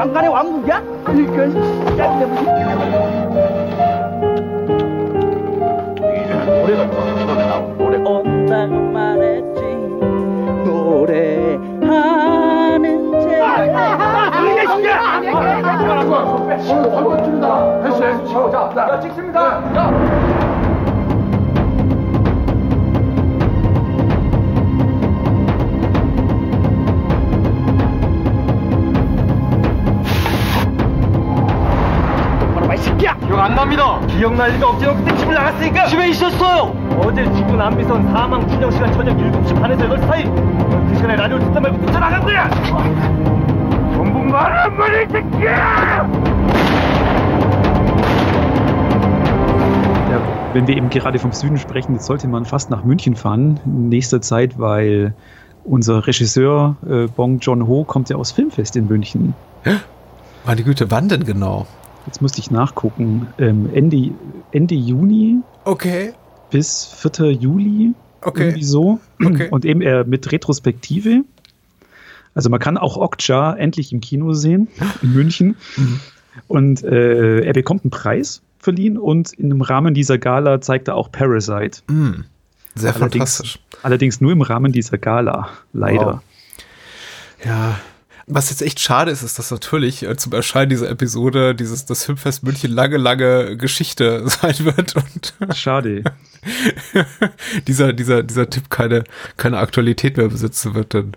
강간의 왕국이야? 그러니까 이제 노래가 좋아. 처음에 한번 줍니다. 헬스 헬스 자, 자 찍습니다. 야. 기억 안 납니다. 기억날 리가 없죠. 그때 집을 나갔으니까. 집에 있었어요. 어제 지구 남미선 사망 추정 시간 저녁 7시 반에서 8시 사이. 그 시간에 라디오 듣다 말고 뛰쳐나간 거야. 전부 말안 말이 새끼야! Ja, wenn wir eben gerade vom Süden sprechen, jetzt sollte man fast nach München fahren in nächster Zeit, weil unser Regisseur äh, Bong Joon-ho kommt ja aus Filmfest in München. Meine Güte, wann denn genau? Jetzt musste ich nachgucken. Ähm, Ende, Ende Juni Okay, bis 4. Juli. Okay. Irgendwie so. Okay. Und eben äh, mit Retrospektive. Also man kann auch Okja endlich im Kino sehen in München. Mhm. Und äh, er bekommt einen Preis verliehen und im Rahmen dieser Gala zeigt er auch Parasite. mm, sehr Allerdings, fantastisch. allerdings nur im Rahmen dieser Gala, leider. Wow. Ja. Was jetzt echt schade ist, ist, dass natürlich äh, zum Erscheinen dieser Episode dieses das Filmfest München lange, lange Geschichte sein wird und Schade. dieser, dieser, dieser Tipp keine, keine Aktualität mehr besitzen wird. Denn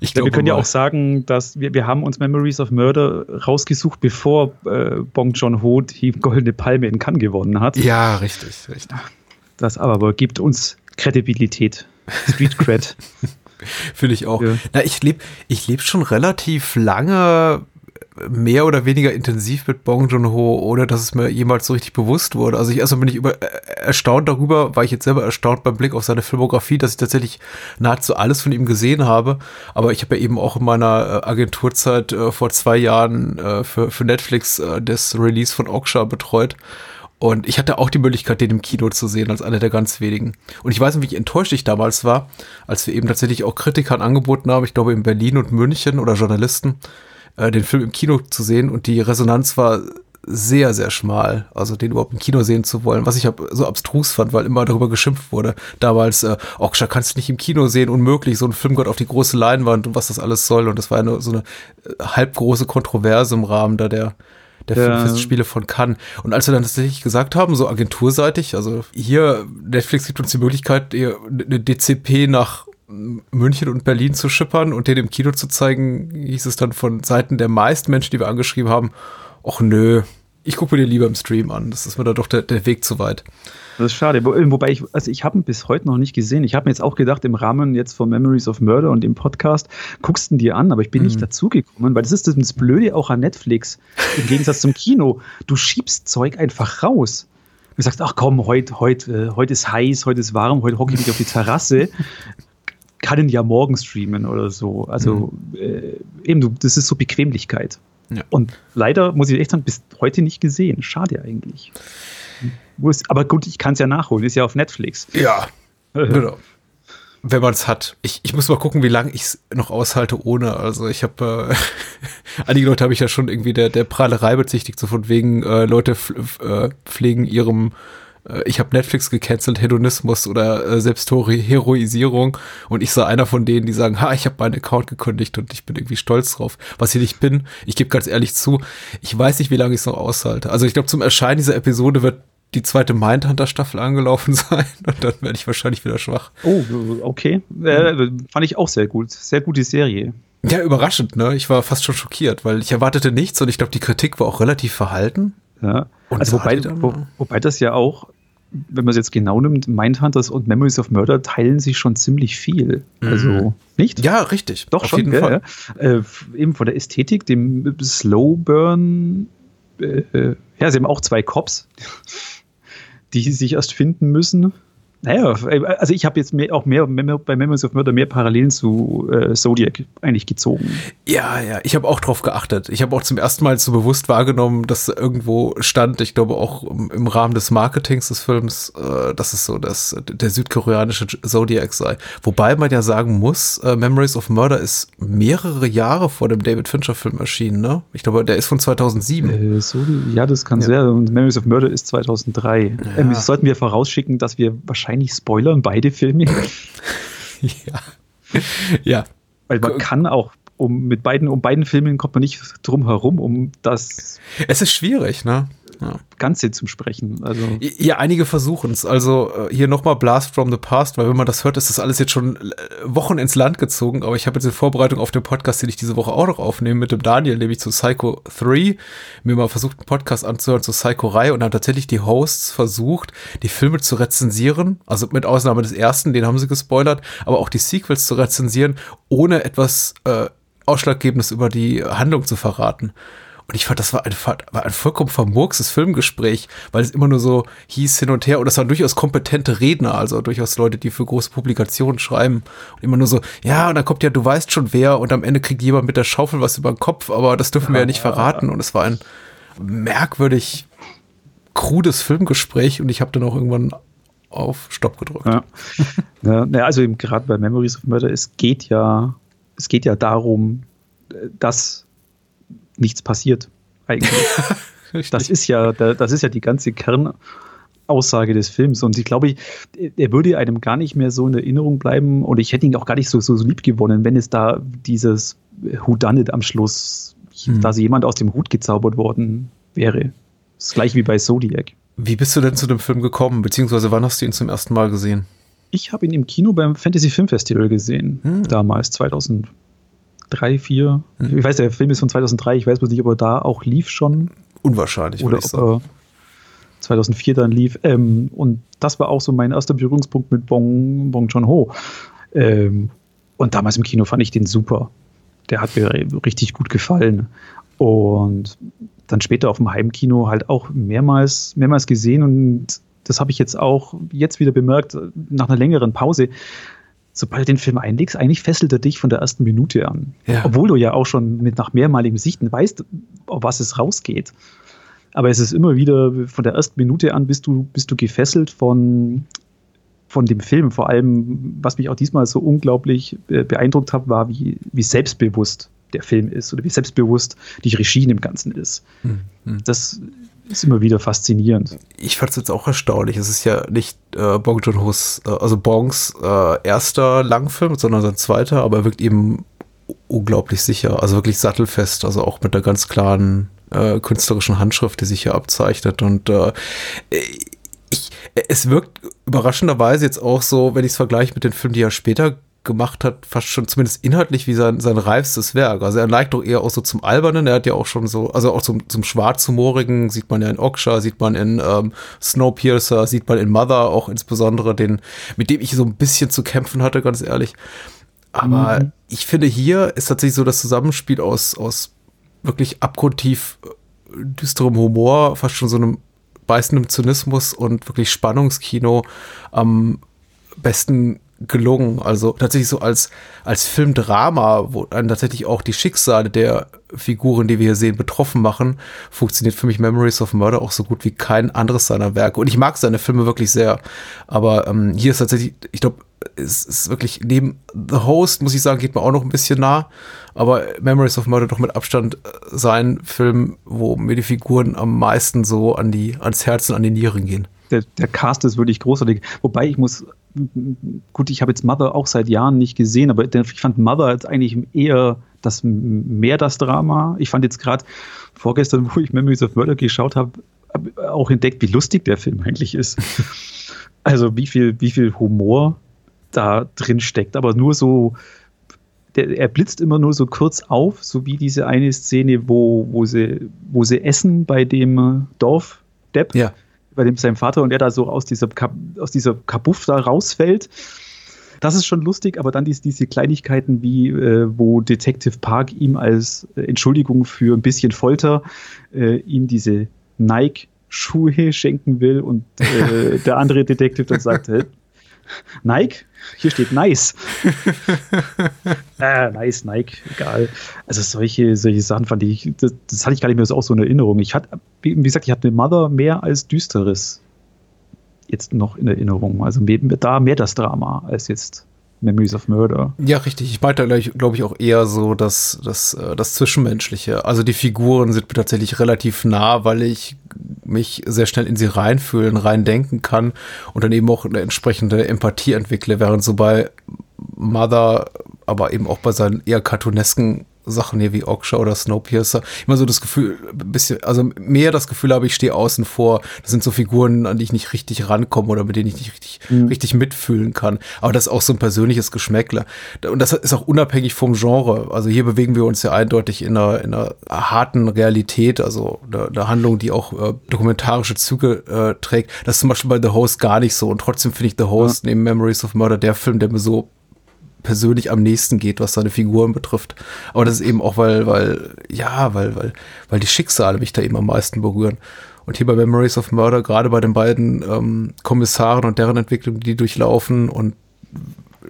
ich Ja, glaube, wir können ja auch sagen, dass wir, wir haben uns Memories of Murder rausgesucht, bevor äh, Bong Joon-ho die Goldene Palme in Cannes gewonnen hat. Ja, richtig, richtig. Das aber, aber gibt uns Kredibilität. Street Cred. Finde ich auch. Ja. Na, ich lebe ich leb schon relativ lange mehr oder weniger intensiv mit Bong Joon-ho, ohne dass es mir jemals so richtig bewusst wurde. Also ich erstmal bin ich über, äh, erstaunt darüber, war ich jetzt selber erstaunt beim Blick auf seine Filmografie, dass ich tatsächlich nahezu alles von ihm gesehen habe. Aber ich habe ja eben auch in meiner äh, Agenturzeit äh, vor zwei Jahren äh, für, für Netflix äh, das Release von Oksha betreut. Und ich hatte auch die Möglichkeit, den im Kino zu sehen, als einer der ganz wenigen. Und ich weiß nicht, wie enttäuscht ich damals war, als wir eben tatsächlich auch Kritikern angeboten haben, ich glaube in Berlin und München oder Journalisten, äh, den Film im Kino zu sehen. Und die Resonanz war sehr, sehr schmal, also den überhaupt im Kino sehen zu wollen, was ich so abstrus fand, weil immer darüber geschimpft wurde. Damals, äh, Oksha kannst du nicht im Kino sehen, unmöglich, so ein Film gehört auf die große Leinwand und was das alles soll. Und das war eine, so eine äh, halbgroße Kontroverse im Rahmen da der, der Ja. Filmfestspiele von Cannes. Und als wir dann tatsächlich gesagt haben, so agenturseitig, also hier, Netflix gibt uns die Möglichkeit, eine DCP nach München und Berlin zu schippern und den im Kino zu zeigen, hieß es dann von Seiten der meisten Menschen, die wir angeschrieben haben, ach nö, ich gucke mir den lieber im Stream an. Das ist mir da doch der, der Weg zu weit. Das ist schade. Wo, wobei ich, also ich habe ihn bis heute noch nicht gesehen. Ich habe mir jetzt auch gedacht, im Rahmen jetzt von Memories of Murder und dem Podcast, guckst du ihn dir an, aber ich bin nicht dazugekommen, weil das ist das Blöde auch an Netflix. Im Gegensatz zum Kino. Du schiebst Zeug einfach raus. Du sagst, ach komm, heute heut, äh, heut ist heiß, heute ist warm, heute hocke ich mich auf die Terrasse. Kann ihn ja morgen streamen oder so. Also äh, eben, du, das ist so Bequemlichkeit. Ja. Und leider muss ich echt sagen, bis heute nicht gesehen. Schade eigentlich. Aber gut, ich kann es ja nachholen, ist ja auf Netflix. Ja. genau. Wenn man es hat. Ich, ich muss mal gucken, wie lange ich es noch aushalte ohne. Also ich habe, äh, einige Leute habe ich ja schon irgendwie der, der Prahlerei bezichtigt, so von wegen, äh, Leute äh, pflegen ihrem, äh, ich habe Netflix gecancelt, Hedonismus oder äh, Selbstheroisierung. Und ich sei einer von denen, die sagen, ha, ich habe meinen Account gekündigt und ich bin irgendwie stolz drauf. Was ich nicht bin, ich gebe ganz ehrlich zu, ich weiß nicht, wie lange ich es noch aushalte. Also ich glaube, zum Erscheinen dieser Episode wird die zweite Mindhunter-Staffel angelaufen sein und dann werde ich wahrscheinlich wieder schwach. Oh, okay. Äh, fand ich auch sehr gut. Sehr gute Serie. Ja, überraschend, ne? Ich war fast schon schockiert, weil ich erwartete nichts und ich glaube, die Kritik war auch relativ verhalten. Ja. Und Also wobei, wo, wobei das ja auch, wenn man es jetzt genau nimmt, Mindhunters und Memories of Murder teilen sich schon ziemlich viel. Also, nicht? Ja, richtig. Doch auf schon, jeden gell, Fall. Äh, eben von der Ästhetik, dem Slow Burn. Äh, äh, ja, sie haben auch zwei Cops, die sich erst finden müssen. Naja, also ich habe jetzt mehr, auch mehr bei Memories of Murder mehr Parallelen zu äh, Zodiac eigentlich gezogen. Ja, ja, ich habe auch drauf geachtet. Ich habe auch zum ersten Mal so bewusst wahrgenommen, dass irgendwo stand, ich glaube auch im Rahmen des Marketings des Films, äh, dass es so dass der südkoreanische Zodiac sei. Wobei man ja sagen muss, äh, Memories of Murder ist mehrere Jahre vor dem David Fincher Film erschienen, ne? Ich glaube, der ist von 2007. Äh, so, ja, das kann ja. sehr. Und Memories of Murder ist 2003. Ja. Ähm, sollten wir vorausschicken, dass wir wahrscheinlich wahrscheinlich spoilern beide Filme. ja. Ja. Weil man kann auch um mit beiden, um beiden Filmen kommt man nicht drum herum, um das. Es ist schwierig, ne? Ja. Ganze zum Sprechen. Also ja, einige versuchen es. Also äh, hier nochmal Blast from the Past, weil wenn man das hört, ist das alles jetzt schon äh, Wochen ins Land gezogen. Aber ich habe jetzt in Vorbereitung auf den Podcast, den ich diese Woche auch noch aufnehme, mit dem Daniel, nämlich zu Psycho 3, mir mal versucht, einen Podcast anzuhören zur Psycho-Reihe und dann tatsächlich die Hosts versucht, die Filme zu rezensieren. Also mit Ausnahme des ersten, den haben sie gespoilert, aber auch die Sequels zu rezensieren, ohne etwas äh, Ausschlaggebendes über die Handlung zu verraten. Und ich fand, das war ein, war ein vollkommen vermurkses Filmgespräch, weil es immer nur so hieß hin und her. Und das waren durchaus kompetente Redner, also durchaus Leute, die für große Publikationen schreiben. Und immer nur so, ja, und dann kommt ja, du weißt schon wer. Und am Ende kriegt jemand mit der Schaufel was über den Kopf, aber das dürfen wir ja nicht verraten. Und es war ein merkwürdig krudes Filmgespräch. Und ich habe dann auch irgendwann auf Stopp gedrückt. Ja, ja also gerade bei Memories of Murder, es geht ja, es geht ja darum, dass nichts passiert eigentlich. das ist ja, das ist ja die ganze Kernaussage des Films. Und ich glaube, er würde einem gar nicht mehr so in Erinnerung bleiben und ich hätte ihn auch gar nicht so, so lieb gewonnen, wenn es da dieses Who Done It am Schluss, hm. da jemand aus dem Hut gezaubert worden wäre. Das gleiche wie bei Zodiac. Wie bist du denn zu dem Film gekommen, beziehungsweise wann hast du ihn zum ersten Mal gesehen? Ich habe ihn im Kino beim Fantasy Film Festival gesehen, hm. damals 2000 drei, vier. Mhm. Ich weiß, der Film ist von 2003. Ich weiß bloß nicht, ob er da auch lief schon. Unwahrscheinlich, oder ob er 2004 dann lief. Ähm, und das war auch so mein erster Berührungspunkt mit Bong, Bong Joon-ho. Ähm, und damals im Kino fand ich den super. Der hat mir richtig gut gefallen. Und dann später auf dem Heimkino halt auch mehrmals, mehrmals gesehen und das habe ich jetzt auch jetzt wieder bemerkt, nach einer längeren Pause, sobald du den Film einlegst, eigentlich fesselt er dich von der ersten Minute an. Ja. Obwohl du ja auch schon mit nach mehrmaligem Sichten weißt, auf was es rausgeht. Aber es ist immer wieder von der ersten Minute an bist du, bist du gefesselt von, von dem Film. Vor allem, was mich auch diesmal so unglaublich beeindruckt hat, war, wie, wie selbstbewusst der Film ist oder wie selbstbewusst die Regie im Ganzen ist. Mhm. Das ist immer wieder faszinierend. Ich fand es jetzt auch erstaunlich. Es ist ja nicht äh, Bong Joon-ho's, äh, also Bongs äh, erster Langfilm, sondern sein zweiter, aber er wirkt eben unglaublich sicher, also wirklich sattelfest, also auch mit einer ganz klaren äh, künstlerischen Handschrift, die sich hier abzeichnet und äh, ich, es wirkt überraschenderweise jetzt auch so, wenn ich es vergleiche mit den Filmen, die er später gemacht hat, fast schon zumindest inhaltlich wie sein, sein reifstes Werk. Also er neigt doch eher auch so zum Albernen. Er hat ja auch schon so, also auch zum, zum Schwarzhumorigen, sieht man ja in Oksha, sieht man in ähm, Snowpiercer, sieht man in Mother, auch insbesondere den, mit dem ich so ein bisschen zu kämpfen hatte, ganz ehrlich. Aber mhm. ich finde, hier ist tatsächlich so das Zusammenspiel aus, aus wirklich abgrundtief äh, düsterem Humor, fast schon so einem beißendem Zynismus und wirklich Spannungskino am besten gelungen. Also tatsächlich so als, als Filmdrama, wo dann tatsächlich auch die Schicksale der Figuren, die wir hier sehen, betroffen machen, funktioniert für mich Memories of Murder auch so gut wie kein anderes seiner Werke. Und ich mag seine Filme wirklich sehr. Aber ähm, hier ist tatsächlich, ich glaube, es ist wirklich neben The Host, muss ich sagen, geht mir auch noch ein bisschen nah. Aber Memories of Murder doch mit Abstand äh, sein Film, wo mir die Figuren am meisten so an die, ans Herzen, an die Nieren gehen. Der, der Cast ist wirklich großartig. Wobei ich muss gut, ich habe jetzt Mother auch seit Jahren nicht gesehen, aber ich fand Mother jetzt eigentlich eher das mehr das Drama. Ich fand jetzt gerade vorgestern, wo ich Memories of Murder geschaut habe, auch entdeckt, wie lustig der Film eigentlich ist. also wie viel, wie viel Humor da drin steckt, aber nur so, der, er blitzt immer nur so kurz auf, so wie diese eine Szene, wo, wo, sie, wo sie essen bei dem Dorf Depp. Ja bei dem sein Vater und er da so aus dieser, aus dieser Kabuff da rausfällt. Das ist schon lustig, aber dann dies, diese Kleinigkeiten wie, äh, wo Detective Park ihm als äh, Entschuldigung für ein bisschen Folter äh, ihm diese Nike-Schuhe schenken will und äh, der andere Detective dann sagt, Nike? Hier steht nice. äh, nice, Nike, egal. Also solche, solche Sachen fand ich, das, das hatte ich gar nicht mehr so auch so in Erinnerung. Ich hatte, wie gesagt, ich hatte Mother mehr als Düsteres jetzt noch in Erinnerung. Also mehr, da mehr das Drama als jetzt Memories of Murder. Ja, richtig. Ich meinte, glaube ich, auch eher so das, das, äh, das Zwischenmenschliche. Also die Figuren sind mir tatsächlich relativ nah, weil ich mich sehr schnell in sie reinfühlen, reindenken kann und dann eben auch eine entsprechende Empathie entwickle, während so bei Mother, aber eben auch bei seinen eher cartoonesken Sachen hier wie Oksha oder Snowpiercer immer so das Gefühl, ein bisschen, also mehr das Gefühl habe, ich stehe außen vor. Das sind so Figuren, an die ich nicht richtig rankomme oder mit denen ich nicht richtig, mhm. richtig mitfühlen kann. Aber das ist auch so ein persönliches Geschmäckler. Und das ist auch unabhängig vom Genre. Also hier bewegen wir uns ja eindeutig in einer, in einer harten Realität, also eine, eine Handlung, die auch äh, dokumentarische Züge äh, trägt. Das ist zum Beispiel bei The Host gar nicht so. Und trotzdem finde ich The Host ja. neben Memories of Murder der Film, der mir so persönlich am nächsten geht, was seine Figuren betrifft. Aber das ist eben auch, weil, weil, ja, weil, weil, weil die Schicksale mich da eben am meisten berühren. Und hier bei Memories of Murder, gerade bei den beiden ähm, Kommissaren und deren Entwicklung, die durchlaufen und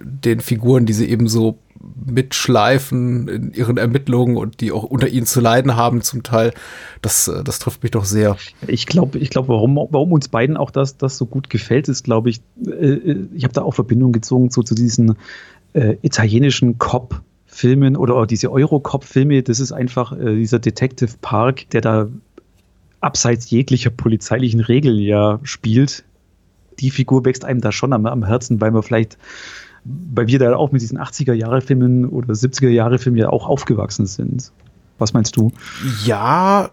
den Figuren, die sie eben so mitschleifen in ihren Ermittlungen und die auch unter ihnen zu leiden haben zum Teil, das, äh, das trifft mich doch sehr. Ich glaube, ich glaube, warum, warum uns beiden auch das, das so gut gefällt, ist, glaube ich, äh, äh ich habe da auch Verbindung gezogen so, zu diesen äh, italienischen Cop-Filmen oder auch diese Euro-Cop-Filme. Das ist einfach äh, dieser Detective Park, der da abseits jeglicher polizeilichen Regel ja spielt. Die Figur wächst einem da schon am, am Herzen, weil man vielleicht, weil wir da auch mit diesen 80er-Jahre-Filmen oder 70er-Jahre-Filmen ja auch aufgewachsen sind. Was meinst du? Ja,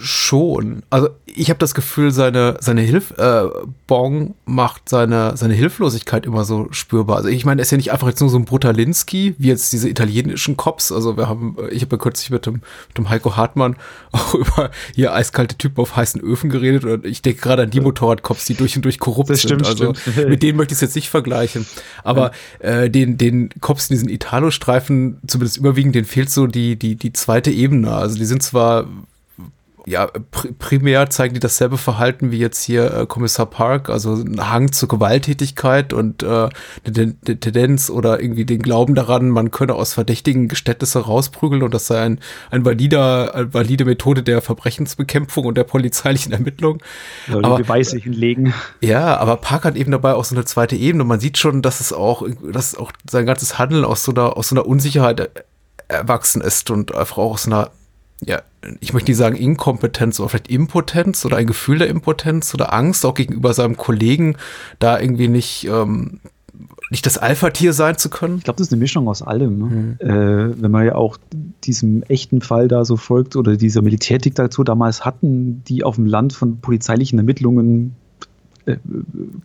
schon. Also ich habe das Gefühl, seine, seine Hilf, äh, Bong macht seine, seine Hilflosigkeit immer so spürbar. Also ich meine, er ist ja nicht einfach jetzt nur so ein Brutalinski, wie jetzt diese italienischen Cops. Also wir haben, äh, ich habe ja kürzlich mit dem, mit dem Heiko Hartmann auch über hier eiskalte Typen auf heißen Öfen geredet und ich denke gerade an die Motorradcops, die durch und durch korrupt das stimmt, sind. Also stimmt. mit denen möchte ich es jetzt nicht vergleichen. Aber ja. äh, den, den Cops in diesen Italo-Streifen, zumindest überwiegend, denen fehlt so die, die, die zweite Ebene. Also die sind zwar ja, pr primär zeigen die dasselbe Verhalten wie jetzt hier äh, Kommissar Park, also ein Hang zur Gewalttätigkeit und äh, eine Tendenz oder irgendwie den Glauben daran, man könne aus verdächtigen Geständnisse rausprügeln und das sei ein, ein valider, eine valide Methode der Verbrechensbekämpfung und der polizeilichen Ermittlung. Ja, aber, Beweise hinlegen. Ja, aber Park hat eben dabei auch so eine zweite Ebene. Man sieht schon, dass es auch, dass auch sein ganzes Handeln aus so einer, aus so einer Unsicherheit erwachsen ist und einfach auch aus einer ja, ich möchte nicht sagen Inkompetenz, aber vielleicht Impotenz oder ein Gefühl der Impotenz oder Angst auch gegenüber seinem Kollegen, da irgendwie nicht, ähm, nicht das Alpha-Tier sein zu können. Ich glaube, das ist eine Mischung aus allem. Ne? Mhm. Äh, wenn man ja auch diesem echten Fall da so folgt oder dieser Militärdiktatur damals hatten, die auf dem Land von polizeilichen Ermittlungen äh,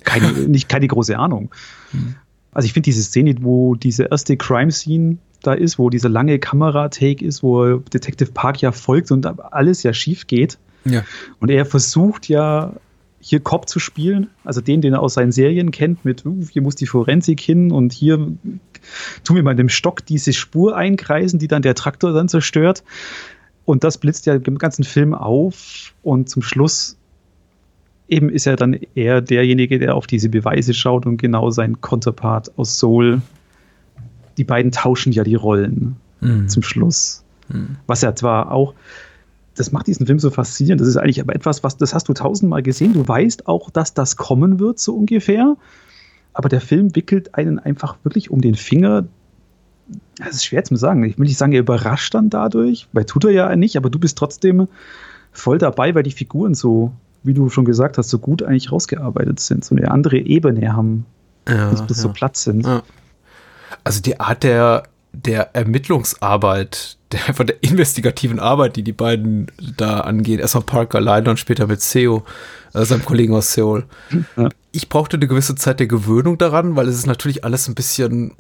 keine, nicht keine große Ahnung. Mhm. Also ich finde diese Szene, wo diese erste Crime-Scene da ist, wo dieser lange Kamera-Take ist, wo Detective Park ja folgt und alles ja schief geht. Ja. Und er versucht ja hier Cop zu spielen, also den, den er aus seinen Serien kennt, mit uh, hier muss die Forensik hin und hier tun wir mal dem Stock diese Spur einkreisen, die dann der Traktor dann zerstört. Und das blitzt ja im ganzen Film auf und zum Schluss eben ist er dann eher derjenige, der auf diese Beweise schaut und genau sein Konterpart aus Soul die beiden tauschen ja die Rollen mhm. zum Schluss. Mhm. Was ja zwar auch, das macht diesen Film so faszinierend. Das ist eigentlich aber etwas, was, das hast du tausendmal gesehen. Du weißt auch, dass das kommen wird, so ungefähr. Aber der Film wickelt einen einfach wirklich um den Finger. Das ist schwer zu sagen. Ich will nicht sagen, er überrascht dann dadurch, weil tut er ja nicht, aber du bist trotzdem voll dabei, weil die Figuren so, wie du schon gesagt hast, so gut eigentlich rausgearbeitet sind, so eine andere Ebene haben, ja, bis, bis ja. so Platz sind. Ja. Also die Art der, der Ermittlungsarbeit, der, von der investigativen Arbeit, die die beiden da angehen, erstmal Parker alleine und später mit Seo, äh, seinem Kollegen aus Seoul. Ja. Ich brauchte eine gewisse Zeit der Gewöhnung daran, weil es ist natürlich alles ein bisschen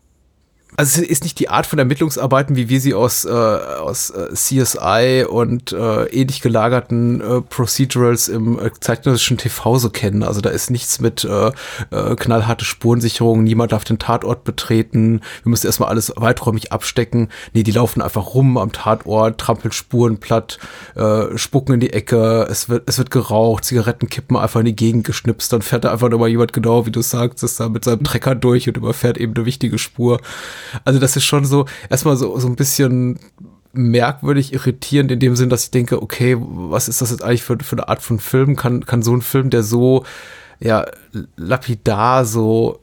also es ist nicht die Art von Ermittlungsarbeiten, wie wir sie aus, äh, aus äh, CSI und äh, ähnlich gelagerten äh, Procedurals im äh, zeitgenössischen TV so kennen. Also da ist nichts mit äh, äh, knallharte Spurensicherung, niemand darf den Tatort betreten, wir müssen erstmal alles weiträumig abstecken. Nee, die laufen einfach rum am Tatort, trampeln Spuren platt, äh, spucken in die Ecke, es wird, es wird geraucht, Zigaretten kippen einfach in die Gegend geschnipst, dann fährt da einfach nur mal jemand genau, wie du sagst, ist da mit seinem Trecker durch und überfährt eben eine wichtige Spur. Also das ist schon so, erstmal so, so ein bisschen merkwürdig irritierend in dem Sinn, dass ich denke, okay, was ist das jetzt eigentlich für, für eine Art von Film? Kann, kann so ein Film, der so, ja, lapidar, so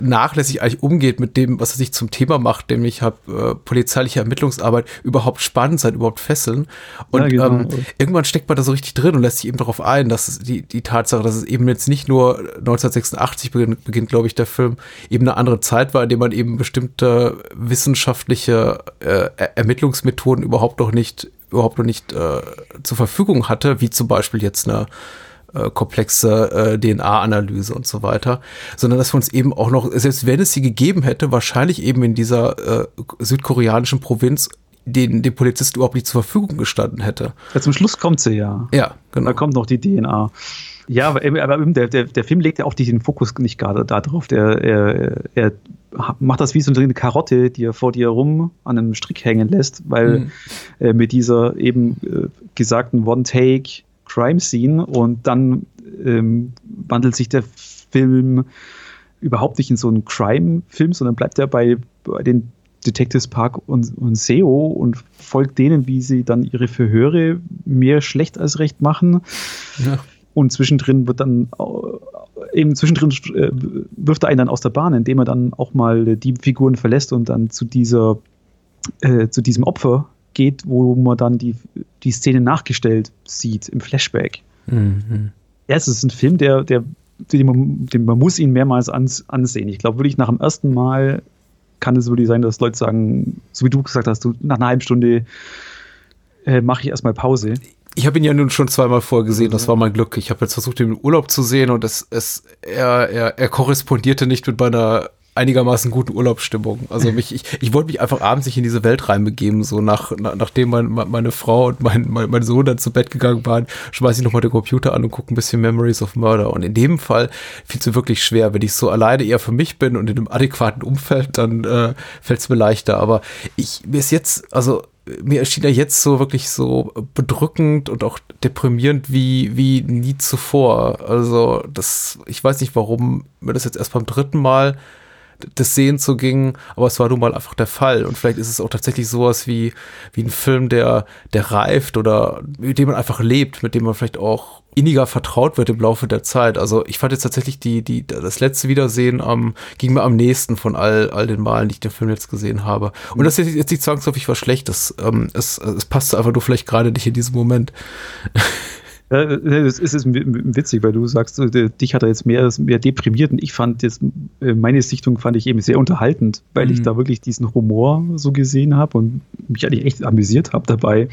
nachlässig eigentlich umgeht mit dem, was er sich zum Thema macht, nämlich hab, äh, polizeiliche Ermittlungsarbeit überhaupt spannend sein, überhaupt fesseln. Und Ja, genau. ähm, irgendwann steckt man da so richtig drin und lässt sich eben darauf ein, dass es die, die Tatsache, dass es eben jetzt nicht nur 1986 beginnt, beginnt glaube ich, der Film, eben eine andere Zeit war, in der man eben bestimmte wissenschaftliche äh, Er- Ermittlungsmethoden überhaupt noch nicht überhaupt noch nicht äh, zur Verfügung hatte, wie zum Beispiel jetzt eine äh, komplexe äh, DNA-Analyse und so weiter, sondern dass wir uns eben auch noch, selbst wenn es sie gegeben hätte, wahrscheinlich eben in dieser äh, südkoreanischen Provinz den, den Polizisten überhaupt nicht zur Verfügung gestanden hätte. Ja, zum Schluss kommt sie ja. Ja, genau. Da kommt noch die DNA. Ja, aber, eben- aber der, der, der Film legt ja auch den Fokus nicht gerade darauf. Der, er, er macht das wie so eine Karotte, die er vor dir rum an einem Strick hängen lässt, weil Mhm. äh, mit dieser eben äh, gesagten One-Take Crime Scene und dann ähm, wandelt sich der Film überhaupt nicht in so einen Crime-Film, sondern bleibt er bei, bei den Detectives Park und, und SEO und folgt denen, wie sie dann ihre Verhöre mehr schlecht als recht machen. Ja. Und zwischendrin wird dann eben zwischendrin äh, wirft er einen dann aus der Bahn, indem er dann auch mal die Figuren verlässt und dann zu dieser äh, zu diesem Opfer geht, wo man dann die, die Szene nachgestellt sieht im Flashback. Mhm. Ja, es ist ein Film, der, der, den man, den, man muss ihn mehrmals ans, ansehen. Ich glaube wirklich nach dem ersten Mal kann es wirklich sein, dass Leute sagen, so wie du gesagt hast, du, nach einer halben Stunde äh, mache ich erstmal Pause. Ich habe ihn ja nun schon zweimal vorgesehen, das war mein Glück. Ich habe jetzt versucht, ihn im Urlaub zu sehen und es, es, er, er, er korrespondierte nicht mit meiner einigermaßen guten Urlaubsstimmung. Also mich, ich, ich wollte mich einfach abends nicht in diese Welt reinbegeben, so nach, nach nachdem mein, meine Frau und mein, mein, mein Sohn dann zu Bett gegangen waren, schmeiße ich nochmal den Computer an und gucke ein bisschen Memories of Murder. Und in dem Fall fiel es mir wirklich schwer. Wenn ich so alleine eher für mich bin und in einem adäquaten Umfeld, dann äh, fällt es mir leichter. Aber ich, mir ist jetzt, also mir erschien er jetzt so wirklich so bedrückend und auch deprimierend wie, wie nie zuvor. Also, das, ich weiß nicht, warum mir das jetzt erst beim dritten Mal des Sehen zu ging, aber es war nun mal einfach der Fall. Und vielleicht ist es auch tatsächlich sowas wie, wie ein Film, der, der reift oder mit dem man einfach lebt, mit dem man vielleicht auch inniger vertraut wird im Laufe der Zeit. Also ich fand jetzt tatsächlich die, die, das letzte Wiedersehen am, ging mir am nächsten von all, all den Malen, die ich den Film jetzt gesehen habe. Und das ist jetzt nicht zwangsläufig was Schlechtes. Ähm, es, es passt einfach nur vielleicht gerade nicht in diesem Moment. Ja, es ist w- w- witzig, weil du sagst, äh, dich hat er jetzt mehr, mehr deprimiert und ich fand jetzt, äh, meine Sichtung fand ich eben sehr unterhaltend, weil ich Mhm. da wirklich diesen Humor so gesehen habe und mich eigentlich echt amüsiert habe dabei.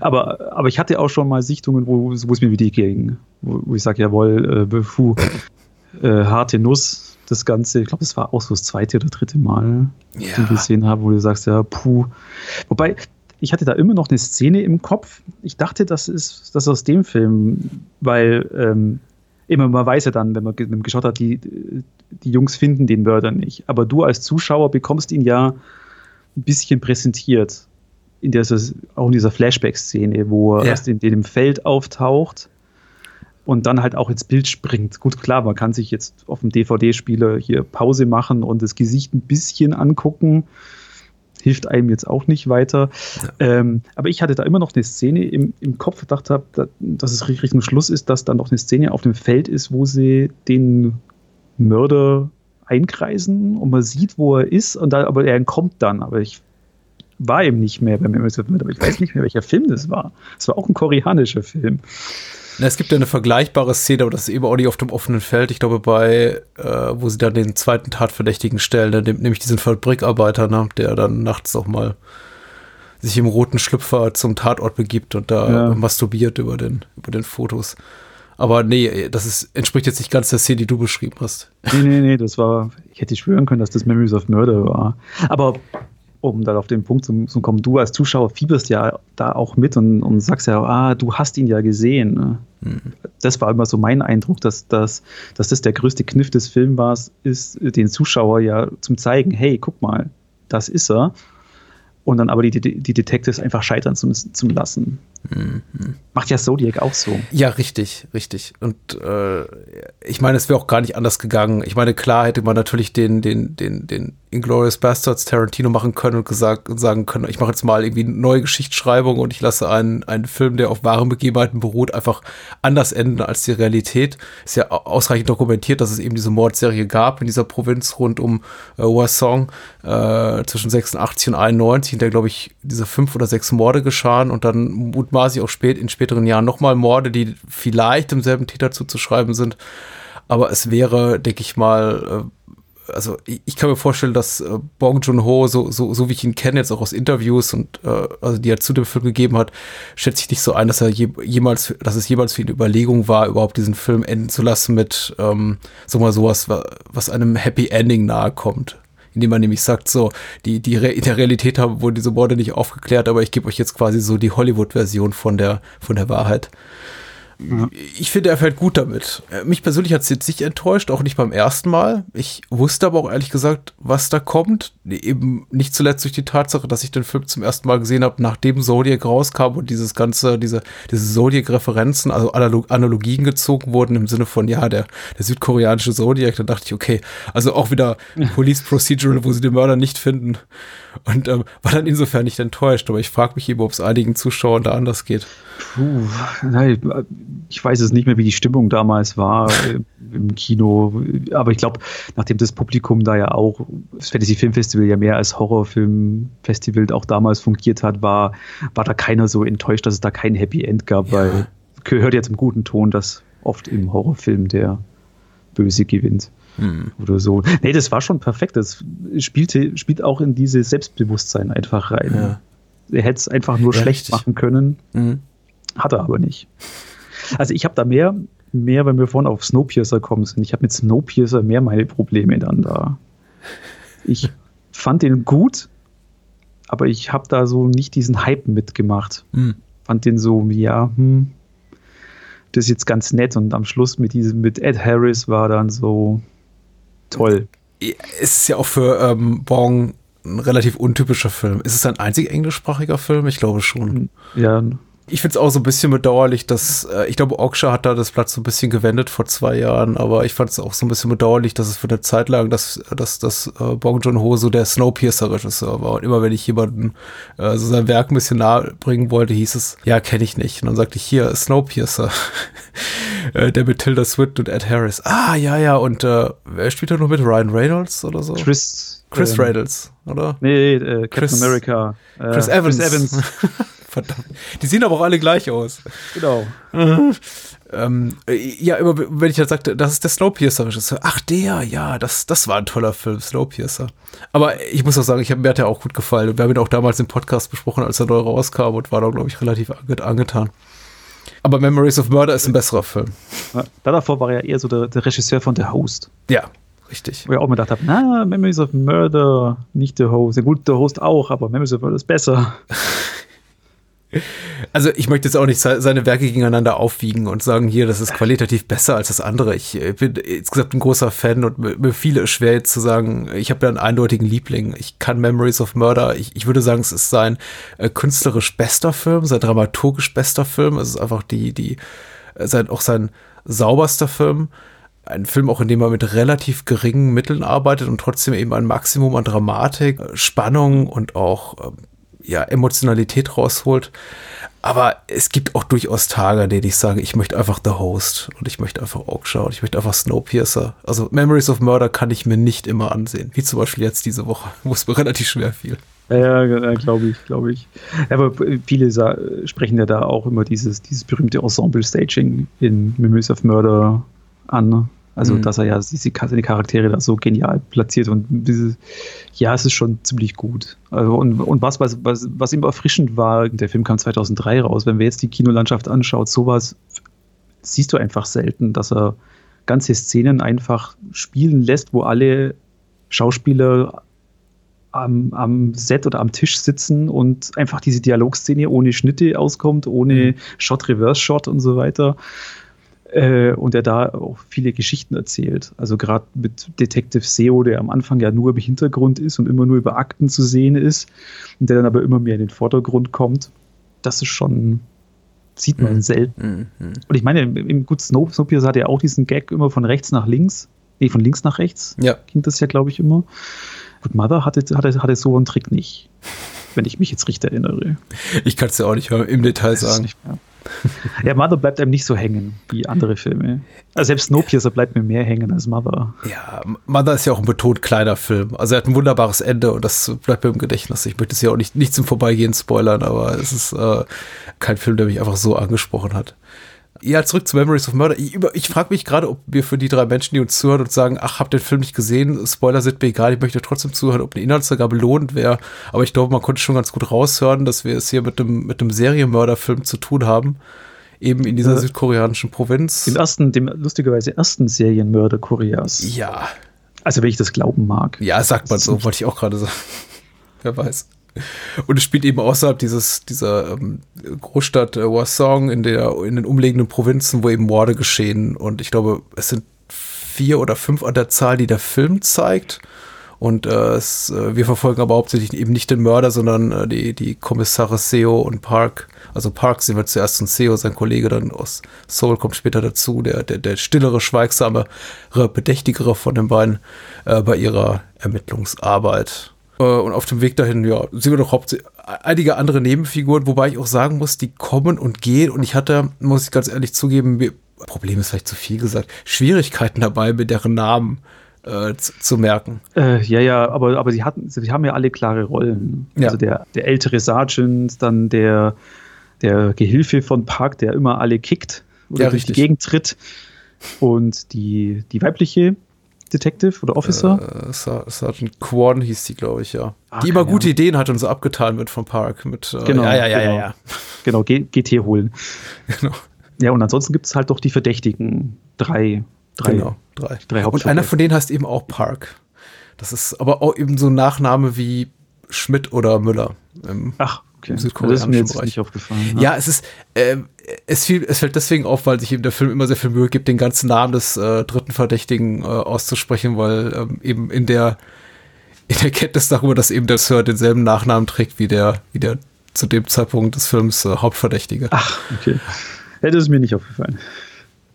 Aber, aber ich hatte auch schon mal Sichtungen, wo, wo es mir wie die ging, wo, wo ich sage, jawohl, äh, puh, äh, harte Nuss, das Ganze. Ich glaube, es war auch so das zweite oder dritte Mal, dass ich den gesehen habe, wo du sagst, ja, puh. Wobei, ich hatte da immer noch eine Szene im Kopf. Ich dachte, das ist das aus dem Film, weil ähm, immer man weiß ja dann, wenn man, wenn man geschaut hat, die, die Jungs finden den Mörder nicht. Aber du als Zuschauer bekommst ihn ja ein bisschen präsentiert. In der, auch in dieser Flashback-Szene, wo er Ja. erst in dem Feld auftaucht und dann halt auch ins Bild springt. Gut, klar, man kann sich jetzt auf dem DVD-Spieler hier Pause machen und das Gesicht ein bisschen angucken. Hilft einem jetzt auch nicht weiter. Ähm, aber ich hatte da immer noch eine Szene im, im Kopf, gedacht habe, da, dass es richtig Richtung Schluss ist, dass dann noch eine Szene auf dem Feld ist, wo sie den Mörder einkreisen und man sieht, wo er ist, und da, aber er entkommt dann. Aber ich war eben nicht mehr beim of Murder, aber ich weiß nicht mehr, welcher Film das war. Es war auch ein koreanischer Film. Na, es gibt ja eine vergleichbare Szene, aber das ist eben auch nicht auf dem offenen Feld. Ich glaube, bei, äh, wo sie dann den zweiten Tatverdächtigen stellen, dem- nämlich diesen Fabrikarbeiter, ne, der dann nachts auch mal sich im roten Schlüpfer zum Tatort begibt und da Ja. masturbiert über den, über den Fotos. Aber nee, das ist, entspricht jetzt nicht ganz der Szene, die du beschrieben hast. Nee, nee, nee, das war, ich hätte schwören können, dass das Memories of Murder war. Aber um dann auf den Punkt zu, zu kommen, du als Zuschauer fieberst ja da auch mit und, und sagst ja, ah, du hast ihn ja gesehen. Mhm. Das war immer so mein Eindruck, dass, dass, dass das der größte Kniff des Films war, ist, den Zuschauer ja zum zeigen, hey, guck mal, das ist er und dann aber die, die, die Detectives einfach scheitern zu, zu lassen. Mhm. Macht ja Zodiac auch so. Ja, richtig, richtig. Und äh, ich meine, es wäre auch gar nicht anders gegangen. Ich meine, klar hätte man natürlich den, den, den, den Inglourious Bastards Tarantino machen können und gesagt und sagen können, ich mache jetzt mal irgendwie eine neue Geschichtsschreibung und ich lasse einen, einen Film, der auf wahren Begebenheiten beruht, einfach anders enden als die Realität. Ist ja ausreichend dokumentiert, dass es eben diese Mordserie gab in dieser Provinz rund um äh, Hwasong äh, zwischen 86 und 91, in der, glaube ich, diese fünf oder sechs Morde geschahen und dann mutmaßlich auch spät in späteren Jahren nochmal Morde, die vielleicht demselben Täter zuzuschreiben sind. Aber es wäre, denke ich mal, äh, also ich, kann mir vorstellen, dass äh, Bong Joon-ho, so, so, so wie ich ihn kenne, jetzt auch aus Interviews und äh, also die er zu dem Film gegeben hat, schätze ich nicht so ein, dass er je, jemals, dass es jemals für ihn Überlegung war, überhaupt diesen Film enden zu lassen mit ähm, so mal sowas, was einem Happy Ending nahe kommt. Indem man nämlich sagt, so, die, die Re in der Realität haben wohl diese Morde nicht aufgeklärt, aber ich gebe euch jetzt quasi so die Hollywood-Version von der, von der Wahrheit. Ich finde, er fällt gut damit. Äh, mich persönlich hat es jetzt nicht enttäuscht, auch nicht beim ersten Mal. Ich wusste aber auch ehrlich gesagt, was da kommt. Eben nicht zuletzt durch die Tatsache, dass ich den Film zum ersten Mal gesehen habe, nachdem Zodiac rauskam und dieses ganze, diese, diese Zodiac-Referenzen, also Analogien gezogen wurden im Sinne von, ja, der, der südkoreanische Zodiac. Dann dachte ich, okay, also auch wieder Police Procedural, wo sie den Mörder nicht finden. Und ähm, war dann insofern nicht enttäuscht. Aber ich frage mich eben, ob es einigen Zuschauern da anders geht. Puh, nein, ich weiß es nicht mehr, wie die Stimmung damals war äh, im Kino. Aber ich glaube, nachdem das Publikum da ja auch das Fantasy Film Festival ja mehr als Horrorfilm-Festival auch damals fungiert hat, war, war da keiner so enttäuscht, dass es da kein Happy End gab, ja. weil gehört ja zum guten Ton, dass oft im Horrorfilm der Böse gewinnt. Hm. Oder so. Nee, das war schon perfekt. Das spielte, spielt auch in dieses Selbstbewusstsein einfach rein. Ja. Er hätte es einfach nur ja, schlecht richtig. machen können. Mhm. Hat er aber nicht. Also ich habe da mehr, mehr, wenn wir vorhin auf Snowpiercer kommen sind. Ich habe mit Snowpiercer mehr meine Probleme dann da. Ich fand den gut, aber ich habe da so nicht diesen Hype mitgemacht. Mhm. Fand den so, ja, hm, das ist jetzt ganz nett und am Schluss mit diesem, mit Ed Harris war dann so toll. Es ist ja auch für ähm, Bong ein relativ untypischer Film. Ist es ein einzig englischsprachiger Film? Ich glaube schon. Ja, ich finde es auch so ein bisschen bedauerlich, dass äh, ich glaube, Oksha hat da das Platz so ein bisschen gewendet vor zwei Jahren, aber ich fand es auch so ein bisschen bedauerlich, dass es für eine Zeit lang, dass, dass, dass äh, Bong Joon-ho so der Snowpiercer-Regisseur war. Und immer wenn ich jemanden äh, so sein Werk ein bisschen nahe bringen wollte, hieß es, ja, kenne ich nicht. Und dann sagte ich, hier, Snowpiercer. äh, der mit Tilda Swinton und Ed Harris. Ah, ja, ja, und äh, wer spielt da noch mit? Ryan Reynolds oder so? Chris. Chris ähm, Reynolds, oder? Nee, äh, Captain Chris, America. Chris Evans. Chris Evans. Verdammt. Die sehen aber auch alle gleich aus. Genau. ähm, ja, immer wenn ich dann sagte, das ist der Snowpiercer-Regisseur. Ach, der, ja, das, das war ein toller Film, Snowpiercer. Aber ich muss auch sagen, ich hab, mir hat er auch gut gefallen. Und wir haben ihn auch damals im Podcast besprochen, als er neu rauskam und war da, glaube ich, relativ angetan. Aber Memories of Murder ist ein besserer Film. Ja, davor war er eher so der, der Regisseur von The Host. Ja, richtig. Wo ich auch mir gedacht habe, na, Memories of Murder, nicht The Host. Ja gut, The Host auch, aber Memories of Murder ist besser. Also ich möchte jetzt auch nicht seine Werke gegeneinander aufwiegen und sagen, hier, das ist qualitativ besser als das andere. Ich äh, bin insgesamt ein großer Fan und mir fiel es schwer jetzt zu sagen, ich habe ja einen eindeutigen Liebling. Ich kann Memories of Murder, ich, ich würde sagen, es ist sein äh, künstlerisch bester Film, sein dramaturgisch bester Film. Es ist einfach die, die, äh, sein, auch sein sauberster Film. Ein Film auch, in dem er mit relativ geringen Mitteln arbeitet und trotzdem eben ein Maximum an Dramatik, Spannung und auch ähm, ja, Emotionalität rausholt. Aber es gibt auch durchaus Tage, in denen ich sage, ich möchte einfach The Host und ich möchte einfach Oakshaw und ich möchte einfach Snowpiercer. Also Memories of Murder kann ich mir nicht immer ansehen. Wie zum Beispiel jetzt diese Woche, wo es mir relativ schwer fiel. Ja, ja glaube ich, glaube ich. Aber viele sprechen ja da auch immer dieses, dieses berühmte Ensemble-Staging in Memories of Murder an. Also, mhm. dass er ja diese, seine Charaktere da so genial platziert und diese, ja, es ist schon ziemlich gut. Also, und, und was, was, was, was ihm erfrischend war, der Film kam 2003 raus, wenn wir jetzt die Kinolandschaft anschaut, sowas siehst du einfach selten, dass er ganze Szenen einfach spielen lässt, wo alle Schauspieler am, am Set oder am Tisch sitzen und einfach diese Dialogszene ohne Schnitte auskommt, ohne Shot-Reverse-Shot und so weiter. Äh, und er da auch viele Geschichten erzählt. Also gerade mit Detective Seo, der am Anfang ja nur im Hintergrund ist und immer nur über Akten zu sehen ist und der dann aber immer mehr in den Vordergrund kommt. Das ist schon, sieht man Mhm. selten. Mhm. Und ich meine, im, im gut Snow, Snowpiercer hat ja auch diesen Gag immer von rechts nach links. Nee, von links nach rechts Ja. ging das ja, glaube ich, immer. Gut, Mother hatte, hatte, hatte so einen Trick nicht. Wenn ich mich jetzt richtig erinnere. Ich kann es ja auch nicht im Detail sagen. Ja, Mother bleibt einem nicht so hängen wie andere Filme. Also selbst Snowpiercer bleibt mir mehr hängen als Mother. Ja, Mother ist ja auch ein betont kleiner Film. Also er hat ein wunderbares Ende und das bleibt mir im Gedächtnis. Ich möchte es ja auch nicht, nicht zum Vorbeigehen spoilern, aber es ist äh, kein Film, der mich einfach so angesprochen hat. Ja, zurück zu Memories of Murder. Ich, ich frage mich gerade, ob wir für die drei Menschen, die uns zuhören und sagen, ach, habt den Film nicht gesehen, Spoiler sind mir egal, ich möchte trotzdem zuhören, ob eine Inhaltsangabe lohnend wäre. Aber ich glaube, man konnte schon ganz gut raushören, dass wir es hier mit einem, mit einem Serienmörderfilm zu tun haben. Eben in dieser Ja. südkoreanischen Provinz. Den ersten, dem lustigerweise ersten Serienmörder Koreas. Ja, Also wenn ich das glauben mag. Ja, sagt man so, wollte ich auch gerade sagen. Wer weiß. Und es spielt eben außerhalb dieses, dieser ähm, Großstadt äh, Hwasong in, der, in den umliegenden Provinzen, wo eben Morde geschehen. Und ich glaube, es sind vier oder fünf an der Zahl, die der Film zeigt. Und äh, es, äh, wir verfolgen aber hauptsächlich eben nicht den Mörder, sondern äh, die, die Kommissare Seo und Park. Also Park sehen wir zuerst und Seo, sein Kollege dann aus Seoul, kommt später dazu, der, der, der stillere, schweigsamere, bedächtigere von den beiden äh, bei ihrer Ermittlungsarbeit. Äh, und auf dem Weg dahin, ja, sehen wir doch hauptsächlich einige andere Nebenfiguren, wobei ich auch sagen muss, die kommen und gehen. Und ich hatte, muss ich ganz ehrlich zugeben, Problem ist vielleicht zu viel gesagt, Schwierigkeiten dabei, mir deren Namen äh, zu, zu merken. Äh, ja, ja, aber, aber sie hatten, sie haben ja alle klare Rollen. Ja. Also der, der ältere Sergeant, dann der, der Gehilfe von Park, der immer alle kickt oder Ja, durch die richtig. Gegend tritt. Und die, die weibliche Detective oder Officer. Äh, Ser- Sergeant Kwon hieß die, glaube ich, ja. Ah, die immer gute Ahnung. Ideen hat und so abgetan wird vom Park. Mit, äh, Genau, ja, ja, ja, genau. ja, ja. Genau, GT holen. Genau. Ja, und ansonsten gibt es halt doch die Verdächtigen. Drei. Drei. Genau, drei. drei und einer von denen heißt eben auch Park. Das ist aber auch eben so ein Nachname wie Schmidt oder Müller. Ach, okay. Das ist mir jetzt Bereich. nicht aufgefallen. ja, es ist, ähm, es, fiel, es fällt deswegen auf, weil sich eben der Film immer sehr viel Mühe gibt, den ganzen Namen des äh, dritten Verdächtigen äh, auszusprechen, weil ähm, eben in der, in der Kenntnis darüber, dass eben der Sir denselben Nachnamen trägt wie der, wie der zu dem Zeitpunkt des Films äh, Hauptverdächtige. Ach, okay. Ja, das ist mir nicht aufgefallen.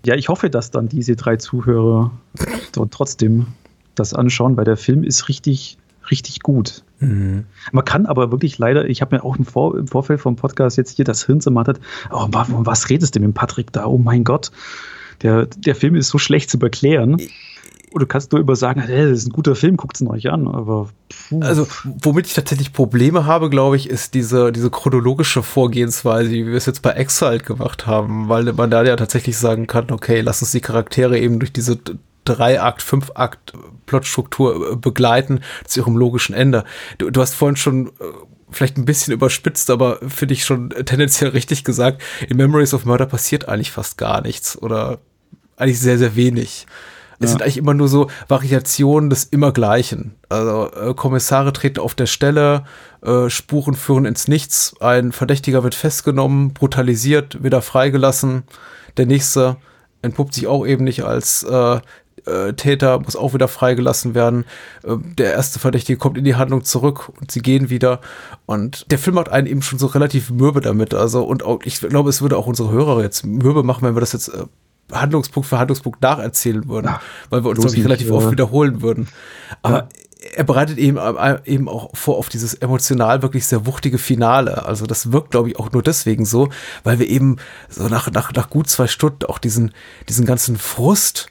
Ja, ich hoffe, dass dann diese drei Zuhörer dort trotzdem das anschauen, weil der Film ist richtig, richtig gut. Mhm. Man kann aber wirklich leider, ich habe mir auch im, Vor, im Vorfeld vom Podcast jetzt hier das Hirn zermattet. Oh, wa- was redest du mit dem Patrick da? Oh mein Gott. Der, der Film ist so schlecht zu erklären. Oder du kannst nur über sagen, hey, das ist ein guter Film, guckt ihn euch an. Aber puh. Also, womit ich tatsächlich Probleme habe, glaube ich, ist diese, diese chronologische Vorgehensweise, wie wir es jetzt bei Exile gemacht haben, weil man da ja tatsächlich sagen kann, okay, lass uns die Charaktere eben durch diese Drei-Akt, Fünf-Akt Plotstruktur äh, begleiten zu ihrem logischen Ende. Du, du hast vorhin schon äh, vielleicht ein bisschen überspitzt, aber finde ich schon tendenziell richtig gesagt, in Memories of Murder passiert eigentlich fast gar nichts oder eigentlich sehr, sehr wenig. Es Ja. sind eigentlich immer nur so Variationen des Immergleichen. Also äh, Kommissare treten auf der Stelle, äh, Spuren führen ins Nichts, ein Verdächtiger wird festgenommen, brutalisiert, wieder freigelassen. Der nächste entpuppt sich auch eben nicht als äh, äh, Täter, muss auch wieder freigelassen werden. Äh, der erste Verdächtige kommt in die Handlung zurück und sie gehen wieder. Und der Film macht einen eben schon so relativ mürbe damit. Also, und auch, ich glaube, es würde auch unsere Hörer jetzt mürbe machen, wenn wir das jetzt äh, Handlungspunkt für Handlungspunkt nacherzählen würden, Ach, weil wir uns, ich, relativ nicht, oft ja. wiederholen würden. Aber Ja. er bereitet eben, äh, eben auch vor auf dieses emotional wirklich sehr wuchtige Finale. Also das wirkt, glaube ich, auch nur deswegen so, weil wir eben so nach, nach, nach gut zwei Stunden auch diesen, diesen ganzen Frust,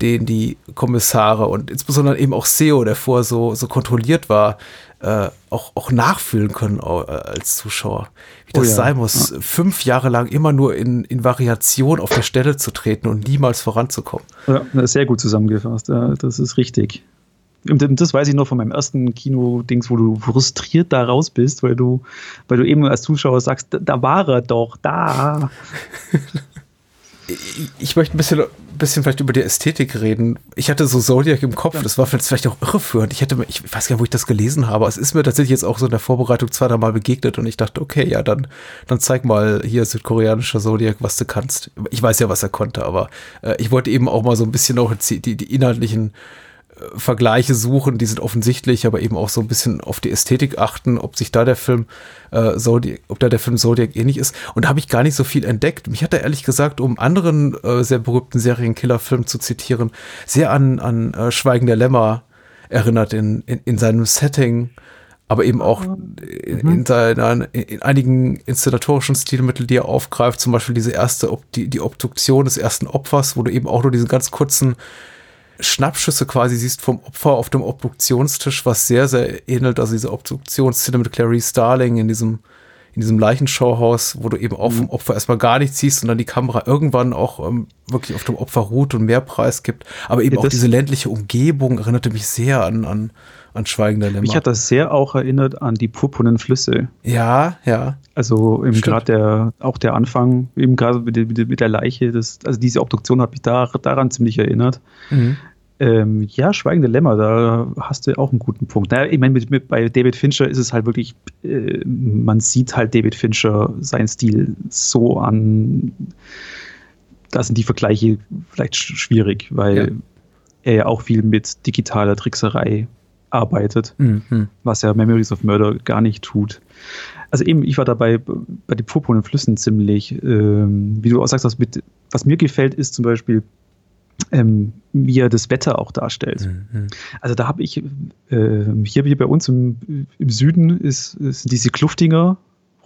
den die Kommissare und insbesondere eben auch SEO, der vorher so, so kontrolliert war, äh, auch, auch nachfühlen können äh, als Zuschauer. Wie das Oh ja, sein muss, fünf Jahre lang immer nur in, in Variation auf der Stelle zu treten und niemals voranzukommen. Ja, sehr gut zusammengefasst. Ja, das ist richtig. Und das weiß ich noch von meinem ersten Kino-Dings, wo du frustriert da raus bist, weil du, weil du eben als Zuschauer sagst, da, da war er doch, da. ich, möchte ein bisschen, bisschen vielleicht über die Ästhetik reden. Ich hatte so Zodiac im Kopf, das war vielleicht auch irreführend. Ich hätte, ich weiß gar nicht, wo ich das gelesen habe. Es ist mir tatsächlich jetzt auch so in der Vorbereitung zwei, drei Mal begegnet und ich dachte, okay, ja, dann, dann zeig mal hier südkoreanischer Zodiac, was du kannst. Ich weiß ja, was er konnte, aber äh, ich wollte eben auch mal so ein bisschen auch die, die inhaltlichen Vergleiche suchen, die sind offensichtlich, aber eben auch so ein bisschen auf die Ästhetik achten, ob sich da der Film äh, Zodiac, ob da der Film Zodiac ähnlich ist. Und da habe ich gar nicht so viel entdeckt. Mich hat er ehrlich gesagt, um anderen äh, sehr berühmten Serienkiller-Film zu zitieren, sehr an, an äh, Schweigen der Lämmer erinnert in, in, in seinem Setting, aber eben auch in, in, seiner, in einigen inszenatorischen Stilmitteln, die er aufgreift, zum Beispiel diese erste, die, die Obduktion des ersten Opfers, wo du eben auch nur diesen ganz kurzen Schnappschüsse quasi siehst vom Opfer auf dem Obduktionstisch, was sehr, sehr ähnelt. Also diese Obduktionsszene mit Clarice Starling in diesem, in diesem Leichenschauhaus, wo du eben auch vom Opfer erstmal gar nichts siehst und dann die Kamera irgendwann auch ähm, wirklich auf dem Opfer ruht und mehr Preis gibt. Aber eben ja, auch diese ländliche Umgebung erinnerte mich sehr an, an, an Schweigender Lämmer. Mich hat das sehr auch erinnert an die purpurnen Flüsse. Ja, ja. Also eben gerade der, auch der Anfang, eben gerade mit, mit, mit, der Leiche, das, also diese Obduktion hat mich da, daran ziemlich erinnert. Mhm. Ähm, ja, Schweigende Lämmer, da hast du auch einen guten Punkt. Naja, ich meine, bei David Fincher ist es halt wirklich, äh, man sieht halt David Fincher seinen Stil so an, da sind die Vergleiche vielleicht schwierig, weil ja. er ja auch viel mit digitaler Trickserei arbeitet, mhm. was ja Memories of Murder gar nicht tut. Also eben, ich war dabei bei den purpurnen Flüssen ziemlich, ähm, wie du auch sagst, was, mit, was mir gefällt, ist zum Beispiel, ähm, wie er das Wetter auch darstellt. Mhm. Also da habe ich, äh, hier, hier bei uns im, im Süden ist, ist diese Kluftinger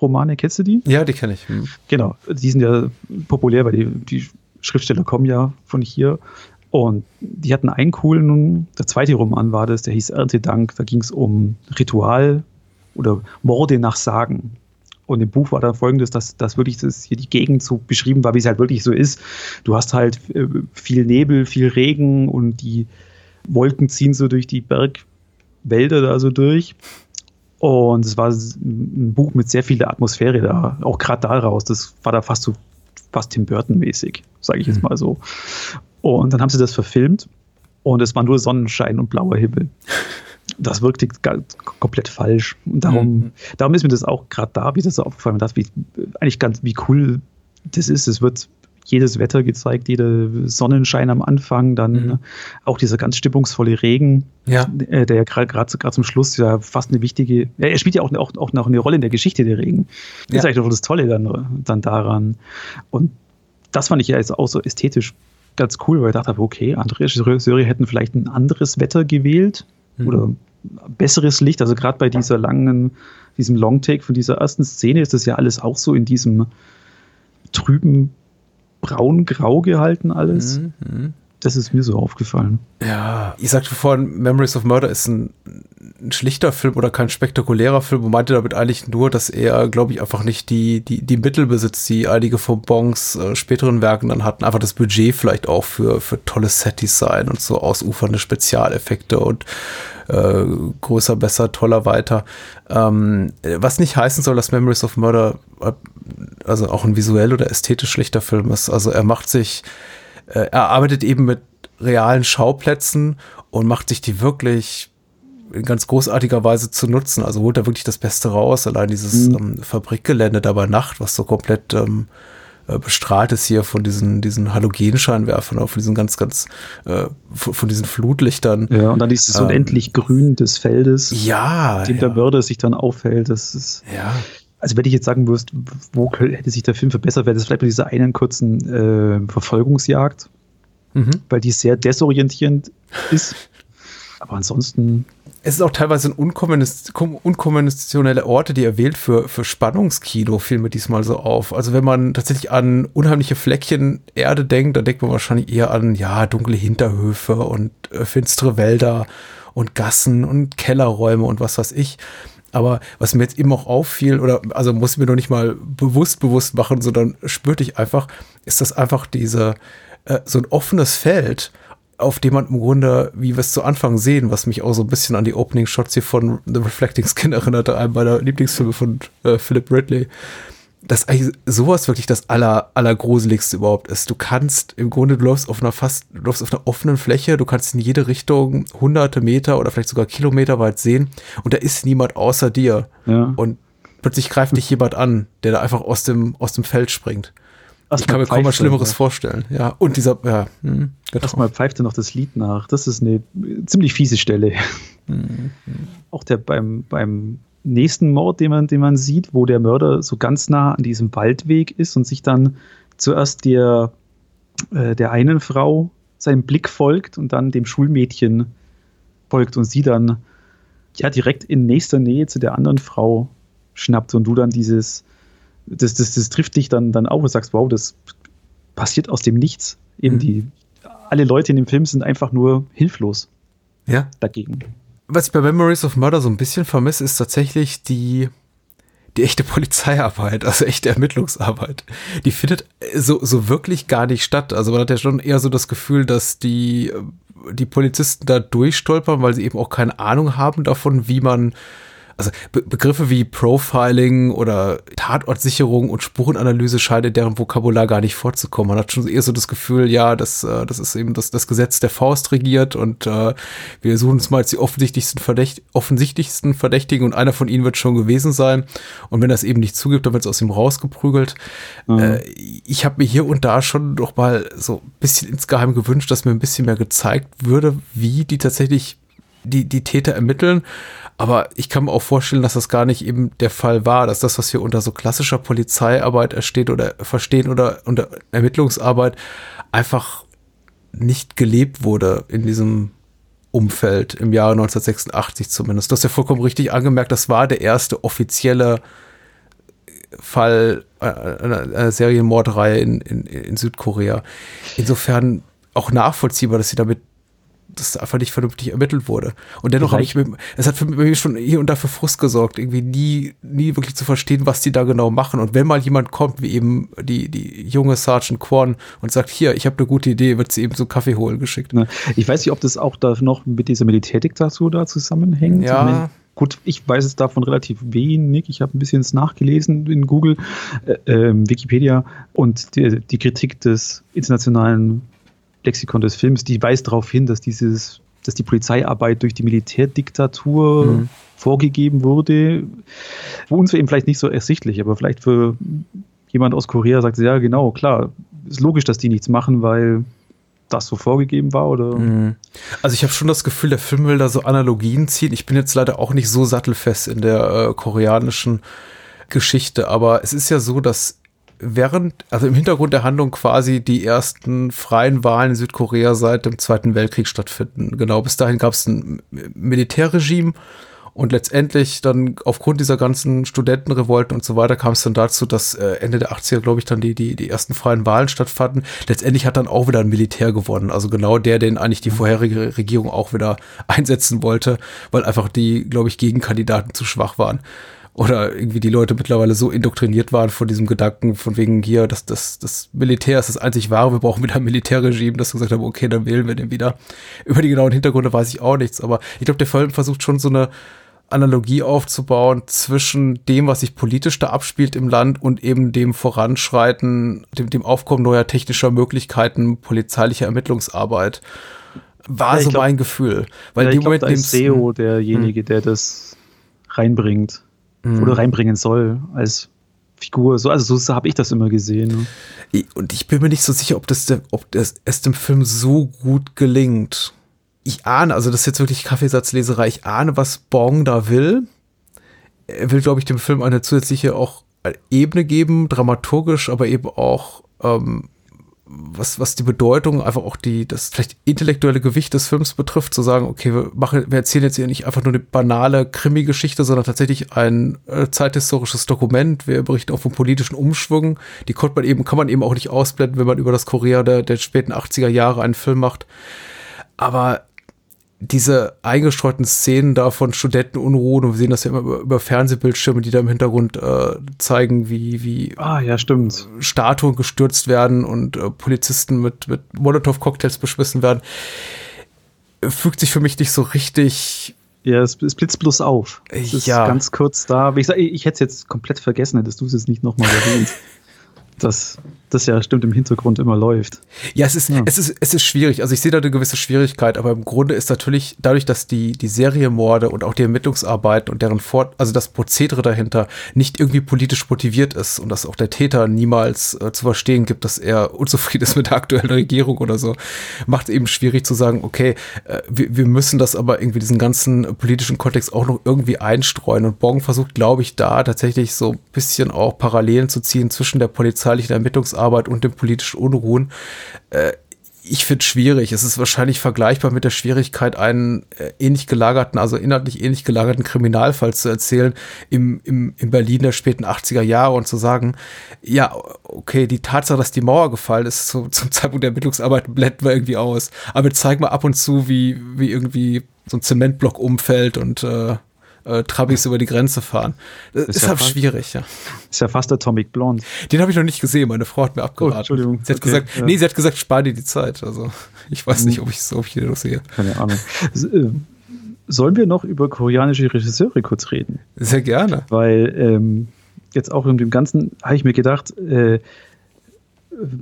Romane, kennst du die? Ja, die kenne ich. Mhm. Genau, die sind ja populär, weil die, die Schriftsteller kommen ja von hier. Und die hatten einen coolen, der zweite Roman war das, der hieß Erntedank. Da ging es um Ritual oder Morde nach Sagen. Und im Buch war dann folgendes, dass, dass wirklich das hier die Gegend so beschrieben war, wie es halt wirklich so ist. Du hast halt äh, viel Nebel, viel Regen und die Wolken ziehen so durch die Bergwälder da so durch. Und es war ein Buch mit sehr viel Atmosphäre da, auch gerade daraus. Das war da fast so fast Tim Burton-mäßig, sage ich jetzt mhm. mal so. Und dann haben sie das verfilmt und es war nur Sonnenschein und blauer Himmel. Das wirkte komplett falsch. Und darum, mhm. darum ist mir das auch gerade da wieder so aufgefallen, dass wie, eigentlich ganz, wie cool das ist. Es wird jedes Wetter gezeigt, jeder Sonnenschein am Anfang, dann mhm. auch dieser ganz stimmungsvolle Regen, ja. Äh, der ja gerade zum Schluss ja fast eine wichtige, er spielt ja auch, auch, auch noch eine Rolle in der Geschichte der Regen. Das ja. ist eigentlich auch das Tolle dann, dann daran. Und das fand ich ja jetzt auch so ästhetisch ganz cool, weil ich dachte, okay, andere Regisseure hätten vielleicht ein anderes Wetter gewählt mhm. oder besseres Licht. Also gerade bei dieser langen, diesem Longtake von dieser ersten Szene ist das ja alles auch so in diesem trüben braun-grau gehalten alles. Mhm. Das ist mir so aufgefallen. Ja, ich sagte vorhin, Memories of Murder ist ein, ein schlichter Film oder kein spektakulärer Film und meinte damit eigentlich nur, dass er, glaube ich, einfach nicht die, die, die Mittel besitzt, die einige von Bongs äh, späteren Werken dann hatten. Einfach das Budget vielleicht auch für, für tolles Set-Design und so ausufernde Spezialeffekte und äh, größer, besser, toller, weiter. Ähm, was nicht heißen soll, dass Memories of Murder äh, also auch ein visuell oder ästhetisch schlichter Film ist. Also er macht sich äh, er arbeitet eben mit realen Schauplätzen und macht sich die wirklich in ganz großartiger Weise zu nutzen. Also holt er wirklich das Beste raus. Allein dieses mhm. ähm, Fabrikgelände da bei Nacht, was so komplett ähm, äh, bestrahlt ist hier von diesen, diesen Halogenscheinwerfern, von diesen ganz, ganz, äh, von, von, diesen Flutlichtern. Ja, und dann dieses ähm, unendlich Grün des Feldes, ja, dem ja. der Börde sich dann auffällt. Das ist, ja. Also wenn ich jetzt sagen müsste, wo hätte sich der Film verbessert, wäre das vielleicht bei dieser einen kurzen äh, Verfolgungsjagd, mhm. weil die sehr desorientierend ist. Aber ansonsten. Es ist auch teilweise ein unkonventionelle Orte, die er wählt für, für Spannungskino, fiel mir diesmal so auf. Also wenn man tatsächlich an unheimliche Fleckchen Erde denkt, dann denkt man wahrscheinlich eher an, ja, dunkle Hinterhöfe und äh, finstere Wälder und Gassen und Kellerräume und was weiß ich. Aber was mir jetzt eben auch auffiel, oder also muss ich mir noch nicht mal bewusst bewusst machen, sondern spürte ich einfach, ist das einfach diese, äh, so ein offenes Feld, auf dem man im Grunde, wie wir es zu Anfang sehen, was mich auch so ein bisschen an die Opening Shots hier von The Reflecting Skin erinnerte, einem meiner Lieblingsfilme von äh, Philip Ridley, dass eigentlich sowas wirklich das aller, allergruseligste überhaupt ist. Du kannst im Grunde, du läufst auf einer fast, du läufst auf einer offenen Fläche, du kannst in jede Richtung hunderte Meter oder vielleicht sogar Kilometer weit sehen und da ist niemand außer dir. Ja. Und plötzlich greift dich jemand an, der da einfach aus dem, aus dem Feld springt. Ich kann mir kaum was er, Schlimmeres ja. vorstellen. Ja, und dieser, ja, hm, genau. Erstmal pfeift er noch das Lied nach. Das ist eine ziemlich fiese Stelle. Mhm. Auch der beim, beim nächsten Mord, den man, den man sieht, wo der Mörder so ganz nah an diesem Waldweg ist und sich dann zuerst der, äh, der einen Frau seinem Blick folgt und dann dem Schulmädchen folgt und sie dann ja direkt in nächster Nähe zu der anderen Frau schnappt und du dann dieses, das, das, das trifft dich dann, dann auch und sagst, wow, das passiert aus dem Nichts. Eben Mhm. die, alle Leute in dem Film sind einfach nur hilflos Ja. dagegen. Was ich bei Memories of Murder so ein bisschen vermisse, ist tatsächlich die, die echte Polizeiarbeit, also echte Ermittlungsarbeit. Die findet so, so wirklich gar nicht statt. Also man hat ja schon eher so das Gefühl, dass die, die Polizisten da durchstolpern, weil sie eben auch keine Ahnung haben davon, wie man also Be Begriffe wie Profiling oder Tatortsicherung und Spurenanalyse scheinen in deren Vokabular gar nicht vorzukommen. Man hat schon eher so das Gefühl, ja, das, äh, das ist eben das, das Gesetz der Faust regiert und äh, wir suchen uns mal als die offensichtlichsten, Verdächt offensichtlichsten Verdächtigen und einer von ihnen wird schon gewesen sein. Und wenn er es eben nicht zugibt, dann wird es aus ihm rausgeprügelt. Mhm. Äh, ich habe mir hier und da schon doch mal so ein bisschen insgeheim gewünscht, dass mir ein bisschen mehr gezeigt würde, wie die tatsächlich die, die Täter ermitteln. Aber ich kann mir auch vorstellen, dass das gar nicht eben der Fall war, dass das, was wir unter so klassischer Polizeiarbeit ersteht oder verstehen oder unter Ermittlungsarbeit einfach nicht gelebt wurde in diesem Umfeld im Jahre 1986 zumindest. Du hast ja vollkommen richtig angemerkt, das war der erste offizielle Fall äh, einer, einer Serienmordreihe in, in, in Südkorea. Insofern auch nachvollziehbar, dass sie damit das einfach nicht vernünftig ermittelt wurde. Und dennoch habe ich mir, es hat für mich schon hier und da für Frust gesorgt, irgendwie nie, nie wirklich zu verstehen, was die da genau machen. Und wenn mal jemand kommt, wie eben die, die junge Sergeant Kwon und sagt, hier, ich habe eine gute Idee, wird sie eben so Kaffee holen geschickt. Ne? Ich weiß nicht, ob das auch da noch mit dieser Militärdiktatur da zusammenhängt. Ja. Gut, ich weiß es davon relativ wenig. Ich habe ein bisschen es nachgelesen in Google, äh, ähm, Wikipedia und die, die Kritik des internationalen Lexikon des Films, die weist darauf hin, dass dieses, dass die Polizeiarbeit durch die Militärdiktatur Mhm. vorgegeben wurde. Für uns eben vielleicht nicht so ersichtlich, aber vielleicht für jemand aus Korea sagt, ja genau, klar, ist logisch, dass die nichts machen, weil das so vorgegeben war oder Mhm. Also ich habe schon das Gefühl, der Film will da so Analogien ziehen. Ich bin jetzt leider auch nicht so sattelfest in der äh, koreanischen Geschichte, aber es ist ja so, dass während, also im Hintergrund der Handlung quasi die ersten freien Wahlen in Südkorea seit dem Zweiten Weltkrieg stattfinden. Genau, bis dahin gab es ein Militärregime und letztendlich dann aufgrund dieser ganzen Studentenrevolten und so weiter kam es dann dazu, dass äh, Ende der 80er, glaube ich, dann die, die, die ersten freien Wahlen stattfanden. Letztendlich hat dann auch wieder ein Militär gewonnen. Also genau der, den eigentlich die vorherige Regierung auch wieder einsetzen wollte, weil einfach die, glaube ich, Gegenkandidaten zu schwach waren. Oder irgendwie die Leute mittlerweile so indoktriniert waren von diesem Gedanken, von wegen hier, dass das, das Militär ist das einzig wahre, wir brauchen wieder ein Militärregime, dass sie gesagt haben, okay, dann wählen wir den wieder. Über die genauen Hintergründe weiß ich auch nichts, aber ich glaube, der Film versucht schon so eine Analogie aufzubauen zwischen dem, was sich politisch da abspielt im Land und eben dem Voranschreiten, dem, dem Aufkommen neuer technischer Möglichkeiten, polizeilicher Ermittlungsarbeit. War Ja, so glaub- mein Gefühl. Weil ja, in ich dem Moment da ist SEO derjenige, der das reinbringt Mhm. oder reinbringen soll als Figur. So, also so habe ich das immer gesehen. Ne? Und ich bin mir nicht so sicher, ob das, ob das es dem Film so gut gelingt. Ich ahne, also das ist jetzt wirklich Kaffeesatzleserei, ich ahne, was Bong da will. Er will, glaube ich, dem Film eine zusätzliche auch Ebene geben, dramaturgisch, aber eben auch ähm, was, was die Bedeutung, einfach auch die, das vielleicht intellektuelle Gewicht des Films betrifft, zu sagen, okay, wir machen, wir erzählen jetzt hier nicht einfach nur eine banale Krimi-Geschichte, sondern tatsächlich ein äh, zeithistorisches Dokument. Wir berichten auch von politischen Umschwüngen. Die konnte man eben, kann man eben auch nicht ausblenden, wenn man über das Korea der, der späten 80er Jahre einen Film macht. Aber diese eingestreuten Szenen da von Studentenunruhen, und wir sehen das ja immer über, über Fernsehbildschirme, die da im Hintergrund äh, zeigen, wie, wie Ah, ja, stimmt. Statuen gestürzt werden und äh, Polizisten mit, mit Molotow-Cocktails beschmissen werden, fügt sich für mich nicht so richtig Ja, es, es blitzt bloß auf. Es ist Ja. ganz kurz da. Ich, ich hätte es jetzt komplett vergessen, hättest du es jetzt nicht nochmal erwähnt. dass das ja stimmt im Hintergrund immer läuft. Ja, es ist, Ja. es ist, es ist schwierig. Also ich sehe da eine gewisse Schwierigkeit, aber im Grunde ist natürlich dadurch, dass die, die Serienmorde und auch die Ermittlungsarbeiten und deren Fort, also das Prozedere dahinter nicht irgendwie politisch motiviert ist und dass auch der Täter niemals äh, zu verstehen gibt, dass er unzufrieden ist mit der aktuellen Regierung oder so, macht eben schwierig zu sagen, okay, äh, wir, wir müssen das aber irgendwie diesen ganzen politischen Kontext auch noch irgendwie einstreuen. Und Bong versucht, glaube ich, da tatsächlich so ein bisschen auch Parallelen zu ziehen zwischen der polizeilichen Ermittlungsarbeit und den politischen Unruhen ich finde schwierig. Es ist wahrscheinlich vergleichbar mit der Schwierigkeit, einen äh, ähnlich gelagerten, also inhaltlich ähnlich gelagerten Kriminalfall zu erzählen im, im, in Berlin der späten 80er Jahre und zu sagen, ja, okay, die Tatsache, dass die Mauer gefallen ist, zu, zum Zeitpunkt der Ermittlungsarbeit blenden wir irgendwie aus. Aber wir zeigen mal ab und zu, wie, wie irgendwie so ein Zementblock umfällt und äh, äh, Trabis über die Grenze fahren. Das ist, ja halt fast- schwierig, ja. Ist ja fast Atomic Blonde. Den habe ich noch nicht gesehen. Meine Frau hat mir abgeraten. Oh, Entschuldigung. Sie hat Okay, gesagt, ja. nee, sie hat gesagt, spar dir die Zeit. Also ich weiß nicht, ob ich ob ich den noch sehe. Keine Ahnung. Äh, Sollen wir noch über koreanische Regisseure kurz reden? Sehr gerne. Weil ähm, jetzt auch in dem Ganzen habe ich mir gedacht, äh,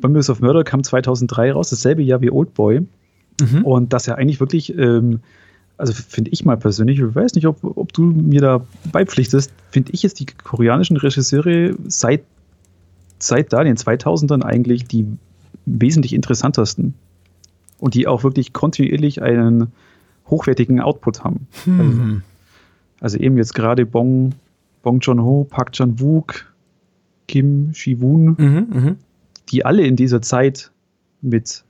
Memories of Murder kam 2003 raus, dasselbe Jahr wie Oldboy. Mhm. Und das ja eigentlich wirklich, ähm, also finde ich mal persönlich, ich weiß nicht, ob, ob du mir da beipflichtest, finde ich jetzt die koreanischen Regisseure seit, seit da, den 2000ern eigentlich die wesentlich interessantesten. Und die auch wirklich kontinuierlich einen hochwertigen Output haben. Hm. Also eben jetzt gerade Bong, Bong Joon-ho, Park Chan-wook, Kim Ji-woon, Mhm, mhm. die alle in dieser Zeit mit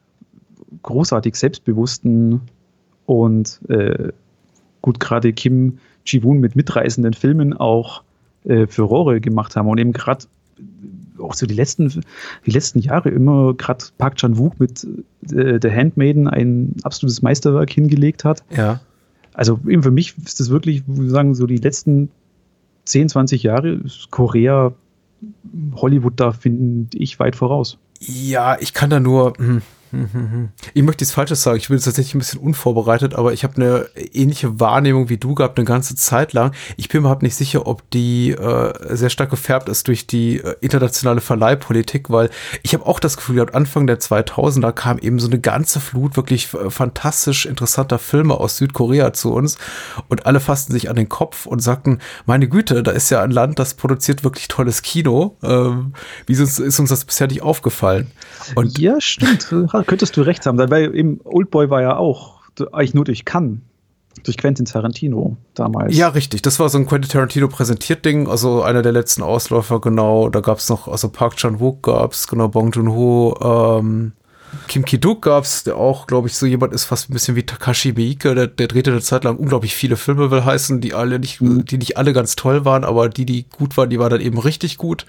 großartig selbstbewussten und äh, gut gerade Kim Ji-woon mit mitreißenden Filmen auch äh, Furore gemacht haben und eben gerade auch so die letzten, die letzten Jahre immer gerade Park Chan-wook mit äh, The Handmaiden ein absolutes Meisterwerk hingelegt hat. Ja. Also eben für mich ist das wirklich, ich sagen, so die letzten 10, 20 Jahre ist Korea, Hollywood da finde ich weit voraus. Ja, ich kann da nur. Ich möchte jetzt Falsches sagen. Ich bin jetzt tatsächlich ein bisschen unvorbereitet, aber ich habe eine ähnliche Wahrnehmung wie du gehabt eine ganze Zeit lang. Ich bin mir überhaupt nicht sicher, ob die äh, sehr stark gefärbt ist durch die äh, internationale Verleihpolitik, weil ich habe auch das Gefühl gehabt, Anfang der 2000er kam eben so eine ganze Flut wirklich äh, fantastisch interessanter Filme aus Südkorea zu uns und alle fassten sich an den Kopf und sagten, meine Güte, da ist ja ein Land, das produziert wirklich tolles Kino. Ähm, wieso ist uns das bisher nicht aufgefallen? Und ja, stimmt. Könntest du recht haben. Weil eben Oldboy war ja auch eigentlich nur durch Cannes, durch Quentin Tarantino damals. Ja, richtig. Das war so ein Quentin Tarantino präsentiert Ding, also einer der letzten Ausläufer, genau. Da gab es noch, also Park Chan-wook gab's, genau, Bong Joon-ho, ähm, Kim Ki-duk gab's, der auch, glaube ich, so jemand ist, fast ein bisschen wie Takashi Miike, der, der drehte eine Zeit lang unglaublich viele Filme, will heißen, die alle nicht, die nicht alle ganz toll waren, aber die, die gut waren, die waren dann eben richtig gut.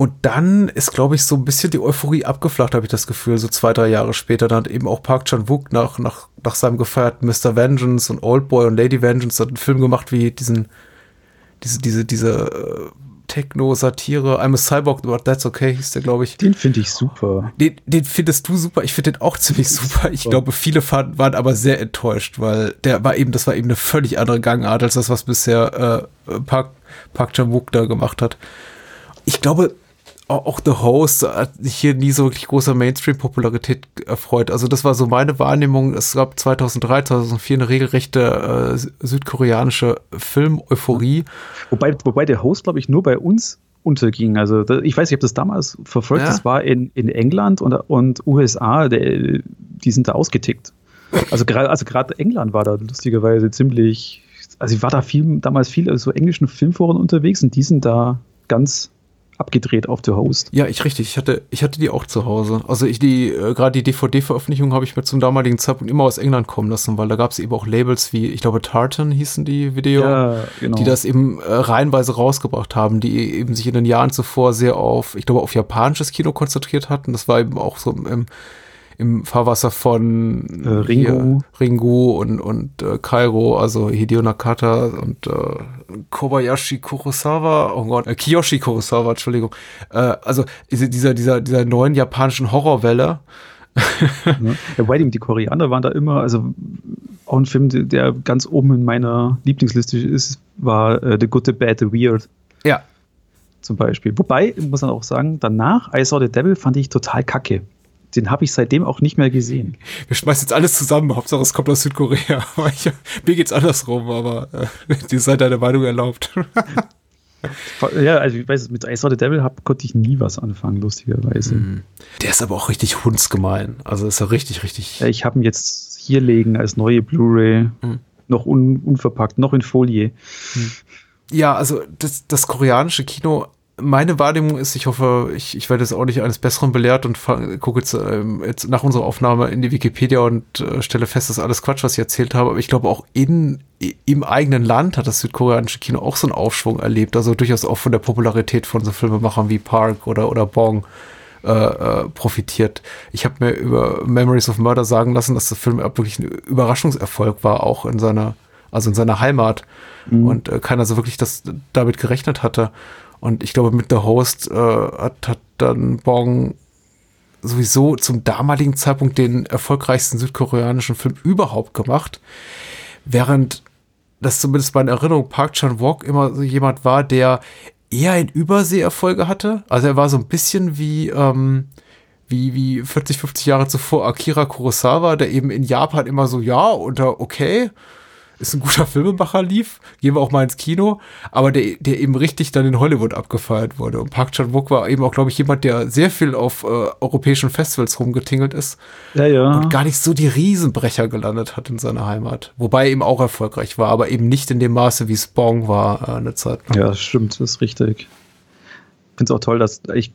Und dann ist, glaube ich, so ein bisschen die Euphorie abgeflacht, habe ich das Gefühl, so zwei, drei Jahre später. Dann hat eben auch Park Chan-wook nach, nach, nach seinem gefeierten Mr. Vengeance und Oldboy und Lady Vengeance hat einen Film gemacht wie diesen, diese, diese, diese äh, Techno-Satire, I'm a Cyborg, but that's okay, hieß der, glaube ich. Den finde ich super. Den, den findest du super, ich finde den auch ziemlich super. Ich glaube, viele fanden, waren aber sehr enttäuscht, weil der war eben, das war eben eine völlig andere Gangart als das, was bisher äh, Park, Park Chan-wook da gemacht hat. Ich glaube, au- auch The Host hat sich hier nie so wirklich großer Mainstream-Popularität erfreut. Also das war so meine Wahrnehmung. Es gab 2003, 2004 eine regelrechte äh, südkoreanische Film-Euphorie. Wobei, wobei der Host, glaube ich, nur bei uns unterging. Also ich weiß nicht, ich habe das damals verfolgt. Ja. Das war in, in England und, und USA, der, die sind da ausgetickt. Also gerade also gerade England war da lustigerweise ziemlich, also ich war da viel, damals viel so englischen Filmforen unterwegs und die sind da ganz abgedreht auf The Host. Ja, ich richtig. Ich hatte, ich hatte die auch zu Hause. Also ich die, äh, gerade die DVD-Veröffentlichung habe ich mir zum damaligen Zeitpunkt immer aus England kommen lassen, weil da gab es eben auch Labels wie, ich glaube, Tartan hießen die Video. Ja, genau. die das eben äh, reihenweise rausgebracht haben, die eben sich in den Jahren zuvor sehr auf, ich glaube, auf japanisches Kino konzentriert hatten. Das war eben auch so im, im Fahrwasser von Äh, Ringu. Ringu und, und äh, Kairo, also Hideo Nakata und äh, Kobayashi Kurosawa, oh Gott, äh, Kiyoshi Kurosawa, Entschuldigung. Äh, also diese, dieser, dieser, dieser neuen japanischen Horrorwelle. Ja, wobei die, Koreaner waren da immer, also auch ein Film, der- der ganz oben in meiner Lieblingsliste ist, war äh, The Good, The Bad, The Weird Ja. zum Beispiel. Wobei, muss man auch sagen, danach I Saw the Devil fand ich total kacke. Den habe ich seitdem auch nicht mehr gesehen. Wir schmeißen jetzt alles zusammen. Hauptsache es kommt aus Südkorea. Ich, mir geht's andersrum, aber äh, dir sei deine Meinung erlaubt. Ja, also ich weiß, mit I Saw the Devil hab, konnte ich nie was anfangen, lustigerweise. Der ist aber auch richtig hundsgemein. Also ist er richtig, richtig. Ich habe ihn jetzt hier legen als neue Blu-ray, Mhm. noch un, unverpackt, noch in Folie. Ja, also das, das koreanische Kino, meine Wahrnehmung ist, ich hoffe, ich, ich werde jetzt auch nicht eines Besseren belehrt und gucke jetzt, ähm, jetzt nach unserer Aufnahme in die Wikipedia und äh, stelle fest, das ist alles Quatsch, was ich erzählt habe. Aber ich glaube, auch in, im eigenen Land hat das südkoreanische Kino auch so einen Aufschwung erlebt. Also durchaus auch von der Popularität von so Filmemachern wie Park oder, oder Bong äh, äh, profitiert. Ich habe mir über Memories of Murder sagen lassen, dass der Film wirklich ein Überraschungserfolg war, auch in seiner, also in seiner Heimat. Und äh, keiner so wirklich das damit gerechnet hatte. Und ich glaube, mit The Host äh, hat, hat dann Bong sowieso zum damaligen Zeitpunkt den erfolgreichsten südkoreanischen Film überhaupt gemacht. Während das zumindest meine Erinnerung Park Chan-wook immer so jemand war, der eher in Überseeerfolge hatte. Also er war so ein bisschen wie, ähm, wie, wie 40, 50 Jahre zuvor Akira Kurosawa, der eben in Japan immer so, ja, unter okay, ist ein guter Filmemacher lief, gehen wir auch mal ins Kino, aber der, der eben richtig dann in Hollywood abgefeiert wurde. Und Park Chan-wook war eben auch, glaube ich, jemand, der sehr viel auf äh, europäischen Festivals rumgetingelt ist Ja, ja. und gar nicht so die Riesenbrecher gelandet hat in seiner Heimat. Wobei er eben auch erfolgreich war, aber eben nicht in dem Maße, wie es Bong war äh, eine Zeit lang. Ja, stimmt, das ist richtig. Ich finde es auch toll, dass ich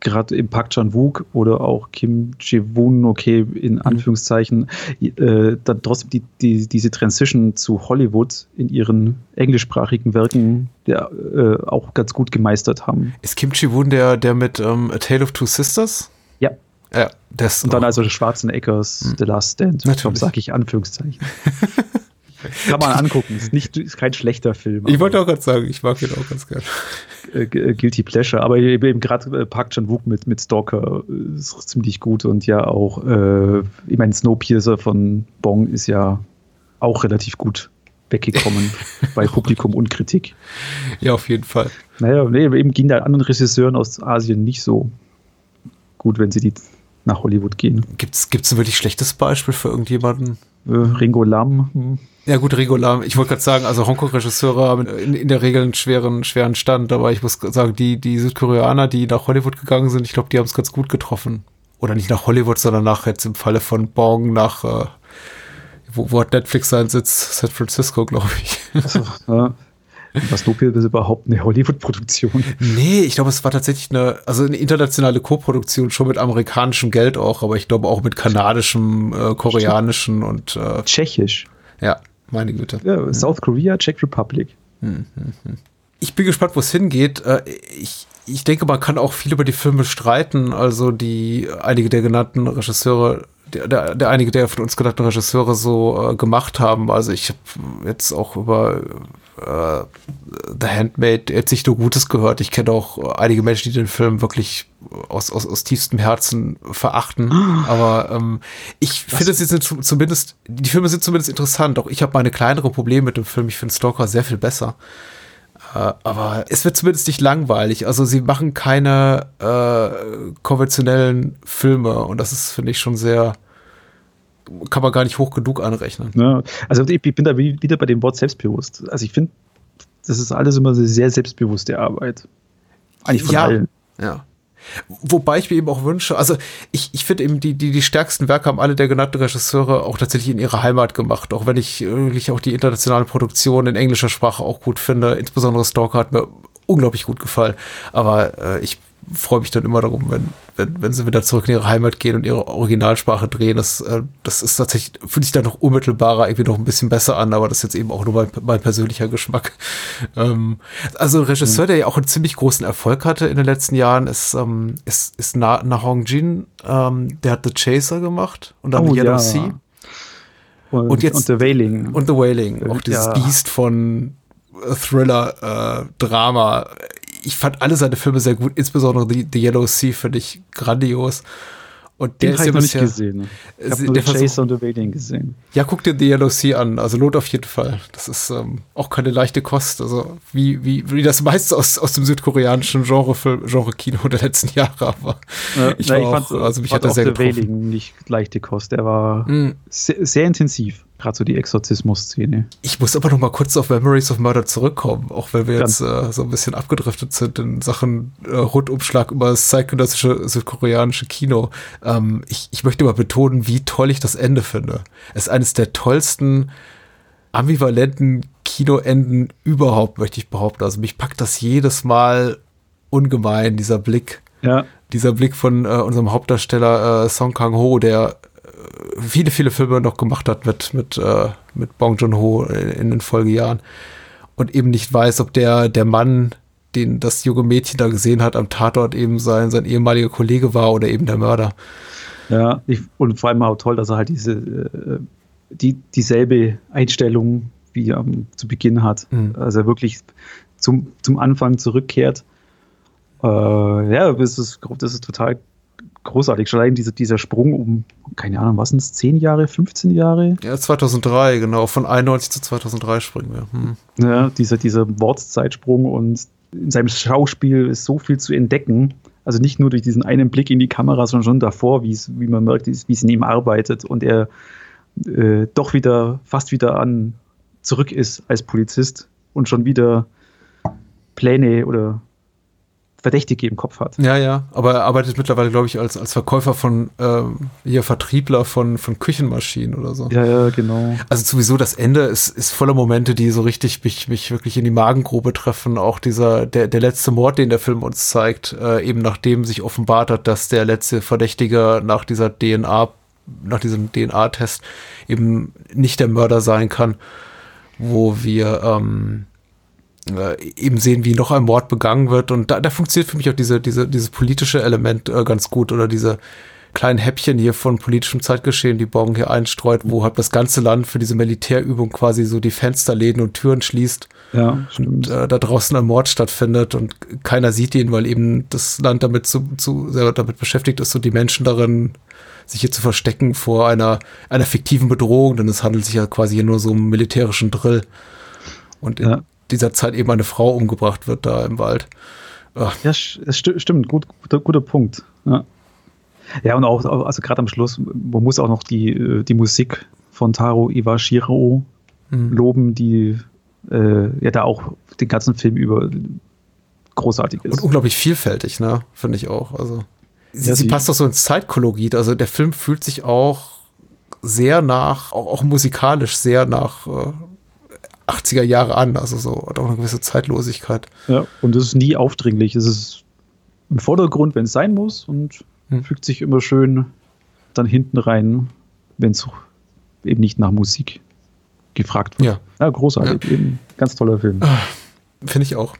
gerade im Park Chan-wook oder auch Kim Ji-woon, okay, in Anführungszeichen, äh, dann trotzdem die, die, diese Transition zu Hollywood in ihren englischsprachigen Werken der, äh, auch ganz gut gemeistert haben. Ist Kim Chi-Woon der, der mit ähm, A Tale of Two Sisters? Ja. Ja, das Und dann also Schwarzeneggers The Last Stand. Natürlich. Sag ich Anführungszeichen. Kann man angucken. Ist, nicht, ist kein schlechter Film. Ich wollte auch gerade sagen, ich mag ihn auch ganz gern. äh, äh, Guilty Pleasure, aber eben gerade äh, Park Chan-wook mit, mit Stalker ist ziemlich gut und ja auch, äh, ich meine, Snowpiercer von Bong ist ja auch relativ gut weggekommen bei Publikum und Kritik. Ja, auf jeden Fall. Naja, nee, eben gehen da anderen Regisseuren aus Asien nicht so gut, wenn sie die nach Hollywood gehen. Gibt's, gibt's ein wirklich schlechtes Beispiel für irgendjemanden? Äh, Ringo Lam, hm. Ja gut, Regola, ich wollte gerade sagen, also Hongkong-Regisseure haben in, in der Regel einen schweren, schweren Stand, aber ich muss sagen, die, die Südkoreaner, die nach Hollywood gegangen sind, ich glaube, die haben es ganz gut getroffen. Oder nicht nach Hollywood, sondern nach jetzt im Falle von Bong nach, äh, wo, wo hat Netflix seinen Sitz? San Francisco, glaube ich. also, ja. Was Snowpiercer ist überhaupt eine Hollywood-Produktion. Nee, ich glaube, es war tatsächlich eine, also eine internationale Co-Produktion, schon mit amerikanischem Geld auch, aber ich glaube auch mit kanadischem, äh, koreanischen und äh, Tschechisch. ja, meine Güte. Ja, South Korea, Czech Republic. Ich bin gespannt, wo es hingeht. Äh, Ich, ich denke, man kann auch viel über die Filme streiten. Also die einige der genannten Regisseure, der, der, der einige der von uns genannten Regisseure so äh, gemacht haben. Also ich habe jetzt auch über äh, The Handmaid jetzt nicht nur Gutes gehört. Ich kenne auch einige Menschen, die den Film wirklich aus, aus, aus tiefstem Herzen verachten. Aber ähm, ich finde, sie sind zu- zumindest, die Filme sind zumindest interessant. Auch ich habe meine kleinere Probleme mit dem Film. Ich finde Stalker sehr viel besser. Äh, aber es wird zumindest nicht langweilig. Also sie machen keine äh, konventionellen Filme und das ist, finde ich, schon sehr, kann man gar nicht hoch genug anrechnen. Ja, also ich bin da wie- wieder bei dem Wort selbstbewusst. Also ich finde, das ist alles immer eine sehr selbstbewusste Arbeit. Eigentlich von Ja. allen. Ja. Wobei ich mir eben auch wünsche, also ich, ich finde eben, die, die, die stärksten Werke haben alle der genannten Regisseure auch tatsächlich in ihrer Heimat gemacht, auch wenn ich wirklich auch die internationale Produktion in englischer Sprache auch gut finde. Insbesondere Stalker hat mir unglaublich gut gefallen. Aber äh, ich freue mich dann immer darum, wenn, wenn, wenn sie wieder zurück in ihre Heimat gehen und ihre Originalsprache drehen. Das, äh, das ist tatsächlich, fühlt sich dann noch unmittelbarer, irgendwie noch ein bisschen besser an, aber das ist jetzt eben auch nur mein, mein persönlicher Geschmack. Ähm, also ein Regisseur, der ja auch einen ziemlich großen Erfolg hatte in den letzten Jahren, ist, ähm, ist, ist Na, Na Hong Jin, ähm, der hat The Chaser gemacht und dann Oh, Yellow ja. Sea Und, Und jetzt- und The Wailing. und The Wailing, auch dieses Ja. Biest von Thriller, äh, Drama. Ich fand alle seine Filme sehr gut, insbesondere The, The Yellow Sea finde ich grandios. Und der Den ist habe ja ich noch nicht bisher, gesehen. Ich habe nur der Chase the Wailing gesehen. Ja, guck dir The Yellow Sea an. Also lohnt auf jeden Fall. Das ist ähm, auch keine leichte Kost. Also wie, wie, wie das meiste aus, aus dem südkoreanischen Genre-Kino der letzten Jahre. Aber ich war auch, also mich hat er auch sehr The getroffen. Wailing nicht leichte Kost. Der war Mm. sehr, sehr intensiv. Gerade so die Exorzismus-Szene. Ich muss aber noch mal kurz auf Memories of Murder zurückkommen, auch wenn wir Ganz- jetzt äh, so ein bisschen abgedriftet sind in Sachen äh, Rundumschlag über das zeitgenössische südkoreanische Kino. Ähm, ich, ich möchte mal betonen, wie toll ich das Ende finde. Es ist eines der tollsten ambivalenten Kinoenden überhaupt, möchte ich behaupten. Also mich packt das jedes Mal ungemein, dieser Blick Ja, dieser Blick von äh, unserem Hauptdarsteller äh, Song Kang-ho, der viele, viele Filme noch gemacht hat mit, mit, äh, mit Bong Joon-ho in, in den Folgejahren und eben nicht weiß, ob der, der Mann, den das junge Mädchen da gesehen hat am Tatort eben sein, sein ehemaliger Kollege war oder eben der Mörder. ja. Ich, und vor allem auch toll, dass er halt diese, äh, die, dieselbe Einstellung wie am zu Beginn hat. Mhm. Also er wirklich zum, zum Anfang zurückkehrt. Äh, ja, das ist, das ist total großartig. Schon allein dieser, dieser Sprung um, keine Ahnung, was sind es, 10 Jahre, 15 Jahre? Ja, 2003, genau. Von 91 zu 2003 springen wir. Hm. Ja, dieser, dieser Wortzeitsprung und in seinem Schauspiel ist so viel zu entdecken. Also nicht nur durch diesen einen Blick in die Kamera, sondern schon davor, wie man merkt, wie es in ihm arbeitet und er äh, doch wieder, fast wieder an zurück ist als Polizist und schon wieder Pläne oder Verdächtige im Kopf hat. Ja, ja, aber er arbeitet mittlerweile, glaube ich, als, als Verkäufer von, ähm, hier Vertriebler von, von Küchenmaschinen oder so. Ja, ja, genau. Also sowieso das Ende ist, ist voller Momente, die so richtig mich, mich wirklich in die Magengrube treffen. Auch dieser, der, der letzte Mord, den der Film uns zeigt, äh, eben nachdem sich offenbart hat, dass der letzte Verdächtige nach dieser DNA, nach diesem DNA-Test eben nicht der Mörder sein kann, wo wir ähm, äh, eben sehen, wie noch ein Mord begangen wird. Und da, da funktioniert für mich auch diese, diese, dieses politische Element äh, ganz gut oder diese kleinen Häppchen hier von politischem Zeitgeschehen, die Bong hier einstreut, wo halt das ganze Land für diese Militärübung quasi so die Fensterläden und Türen schließt Ja, und äh, da draußen ein Mord stattfindet und keiner sieht ihn, weil eben das Land damit zu, zu sehr damit beschäftigt ist, so die Menschen darin sich hier zu verstecken vor einer, einer fiktiven Bedrohung, denn es handelt sich ja quasi hier nur so um militärischen Drill. Und Ja. Dieser Zeit eben eine Frau umgebracht wird da im Wald. Ja, sch- es sti stimmt, gut, guter, guter Punkt. Ja, ja und auch, also gerade am Schluss, man muss auch noch die, äh, die Musik von Taro Iwashiro Mhm. loben, die äh, ja da auch den ganzen Film über großartig Und ist. unglaublich vielfältig, ne? Finde ich auch. Also sie, Ja, sie sie- passt doch so ins Zeitkolorit. Also der Film fühlt sich auch sehr nach, auch, auch musikalisch sehr nach äh, 80er Jahre an. Also so hat auch eine gewisse Zeitlosigkeit. Ja, und es ist nie aufdringlich. Es ist im Vordergrund, wenn es sein muss und Hm. fügt sich immer schön dann hinten rein, wenn es eben nicht nach Musik gefragt wird. Ja. Ja, großartig. Eben ganz toller Film. Finde ich auch.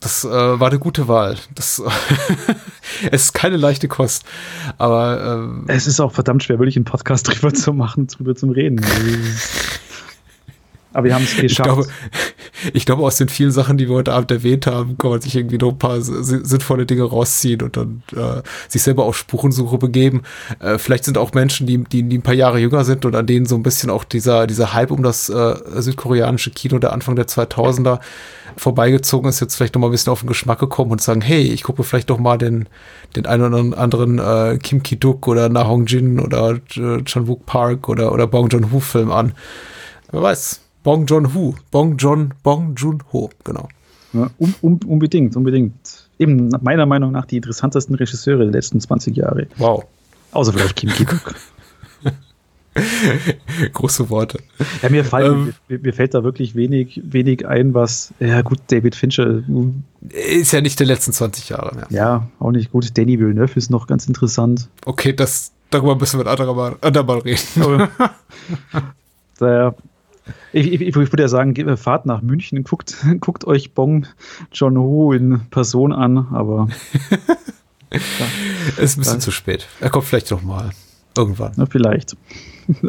Das äh, war eine gute Wahl. Das, es ist keine leichte Kost. Aber ähm, Es ist auch verdammt schwer, wirklich einen Podcast drüber zu machen, drüber zum Reden. Aber wir haben es ich geschafft. glaube, ich glaube, aus den vielen Sachen, die wir heute Abend erwähnt haben, kann man sich irgendwie noch ein paar si- sinnvolle Dinge rausziehen und dann äh, sich selber auf Spurensuche begeben. Äh, vielleicht sind auch Menschen, die, die, die ein paar Jahre jünger sind und an denen so ein bisschen auch dieser, dieser Hype um das äh, südkoreanische Kino der Anfang der 2000er vorbeigezogen ist, jetzt vielleicht noch mal ein bisschen auf den Geschmack gekommen und sagen, hey, ich gucke vielleicht doch mal den, den einen oder anderen äh, Kim Ki-duk oder Na Hong Jin oder äh, Chan-wook Park oder, oder Bong Joon-ho Film an. Wer weiß. Bong Joon-ho. Bong Joon, Bong Joon-ho, genau. Ja, um, um, unbedingt, unbedingt. Eben meiner Meinung nach die interessantesten Regisseure der letzten 20 Jahre. Wow. Außer vielleicht Kim Ki-duk. Große Worte. Ja, mir, fallen, Ähm. mir, mir fällt da wirklich wenig, wenig ein, was, ja gut, David Fincher, Ist ja nicht der letzten 20 Jahre mehr. ja, auch nicht gut. Danny Villeneuve ist noch ganz interessant. Okay, das, darüber müssen wir andermal, andermal reden. Daher, ich, ich, ich würde ja sagen, geht- fahrt nach München, guckt, guckt euch Bong John Ho in Person an, aber ist ein bisschen zu spät. Er kommt vielleicht noch mal. Irgendwann. na, vielleicht. Okay.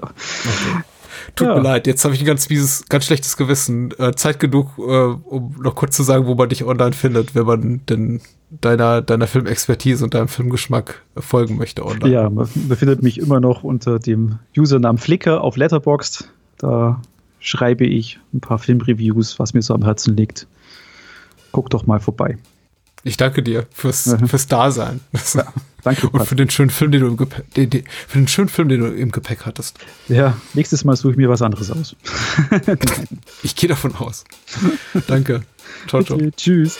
Tut Ja. mir leid, jetzt habe ich ein ganz mieses, ganz schlechtes Gewissen. Äh, Zeit genug, äh, um noch kurz zu sagen, wo man dich online findet, wenn man denn deiner, deiner Filmexpertise und deinem Filmgeschmack folgen möchte online. Ja, man befindet mich immer noch unter dem Usernamen Flickr auf Letterboxd. Da schreibe ich ein paar Filmreviews, was mir so am Herzen liegt. Guck doch mal vorbei. Ich danke dir fürs, Mhm. fürs Dasein. Danke, Und für den schönen Film, den du im Gepäck, den, den, für den schönen Film, den du im Gepäck hattest. Ja, nächstes Mal suche ich mir was anderes aus. Ich gehe davon aus. Danke. Ciao, ciao. Tschüss.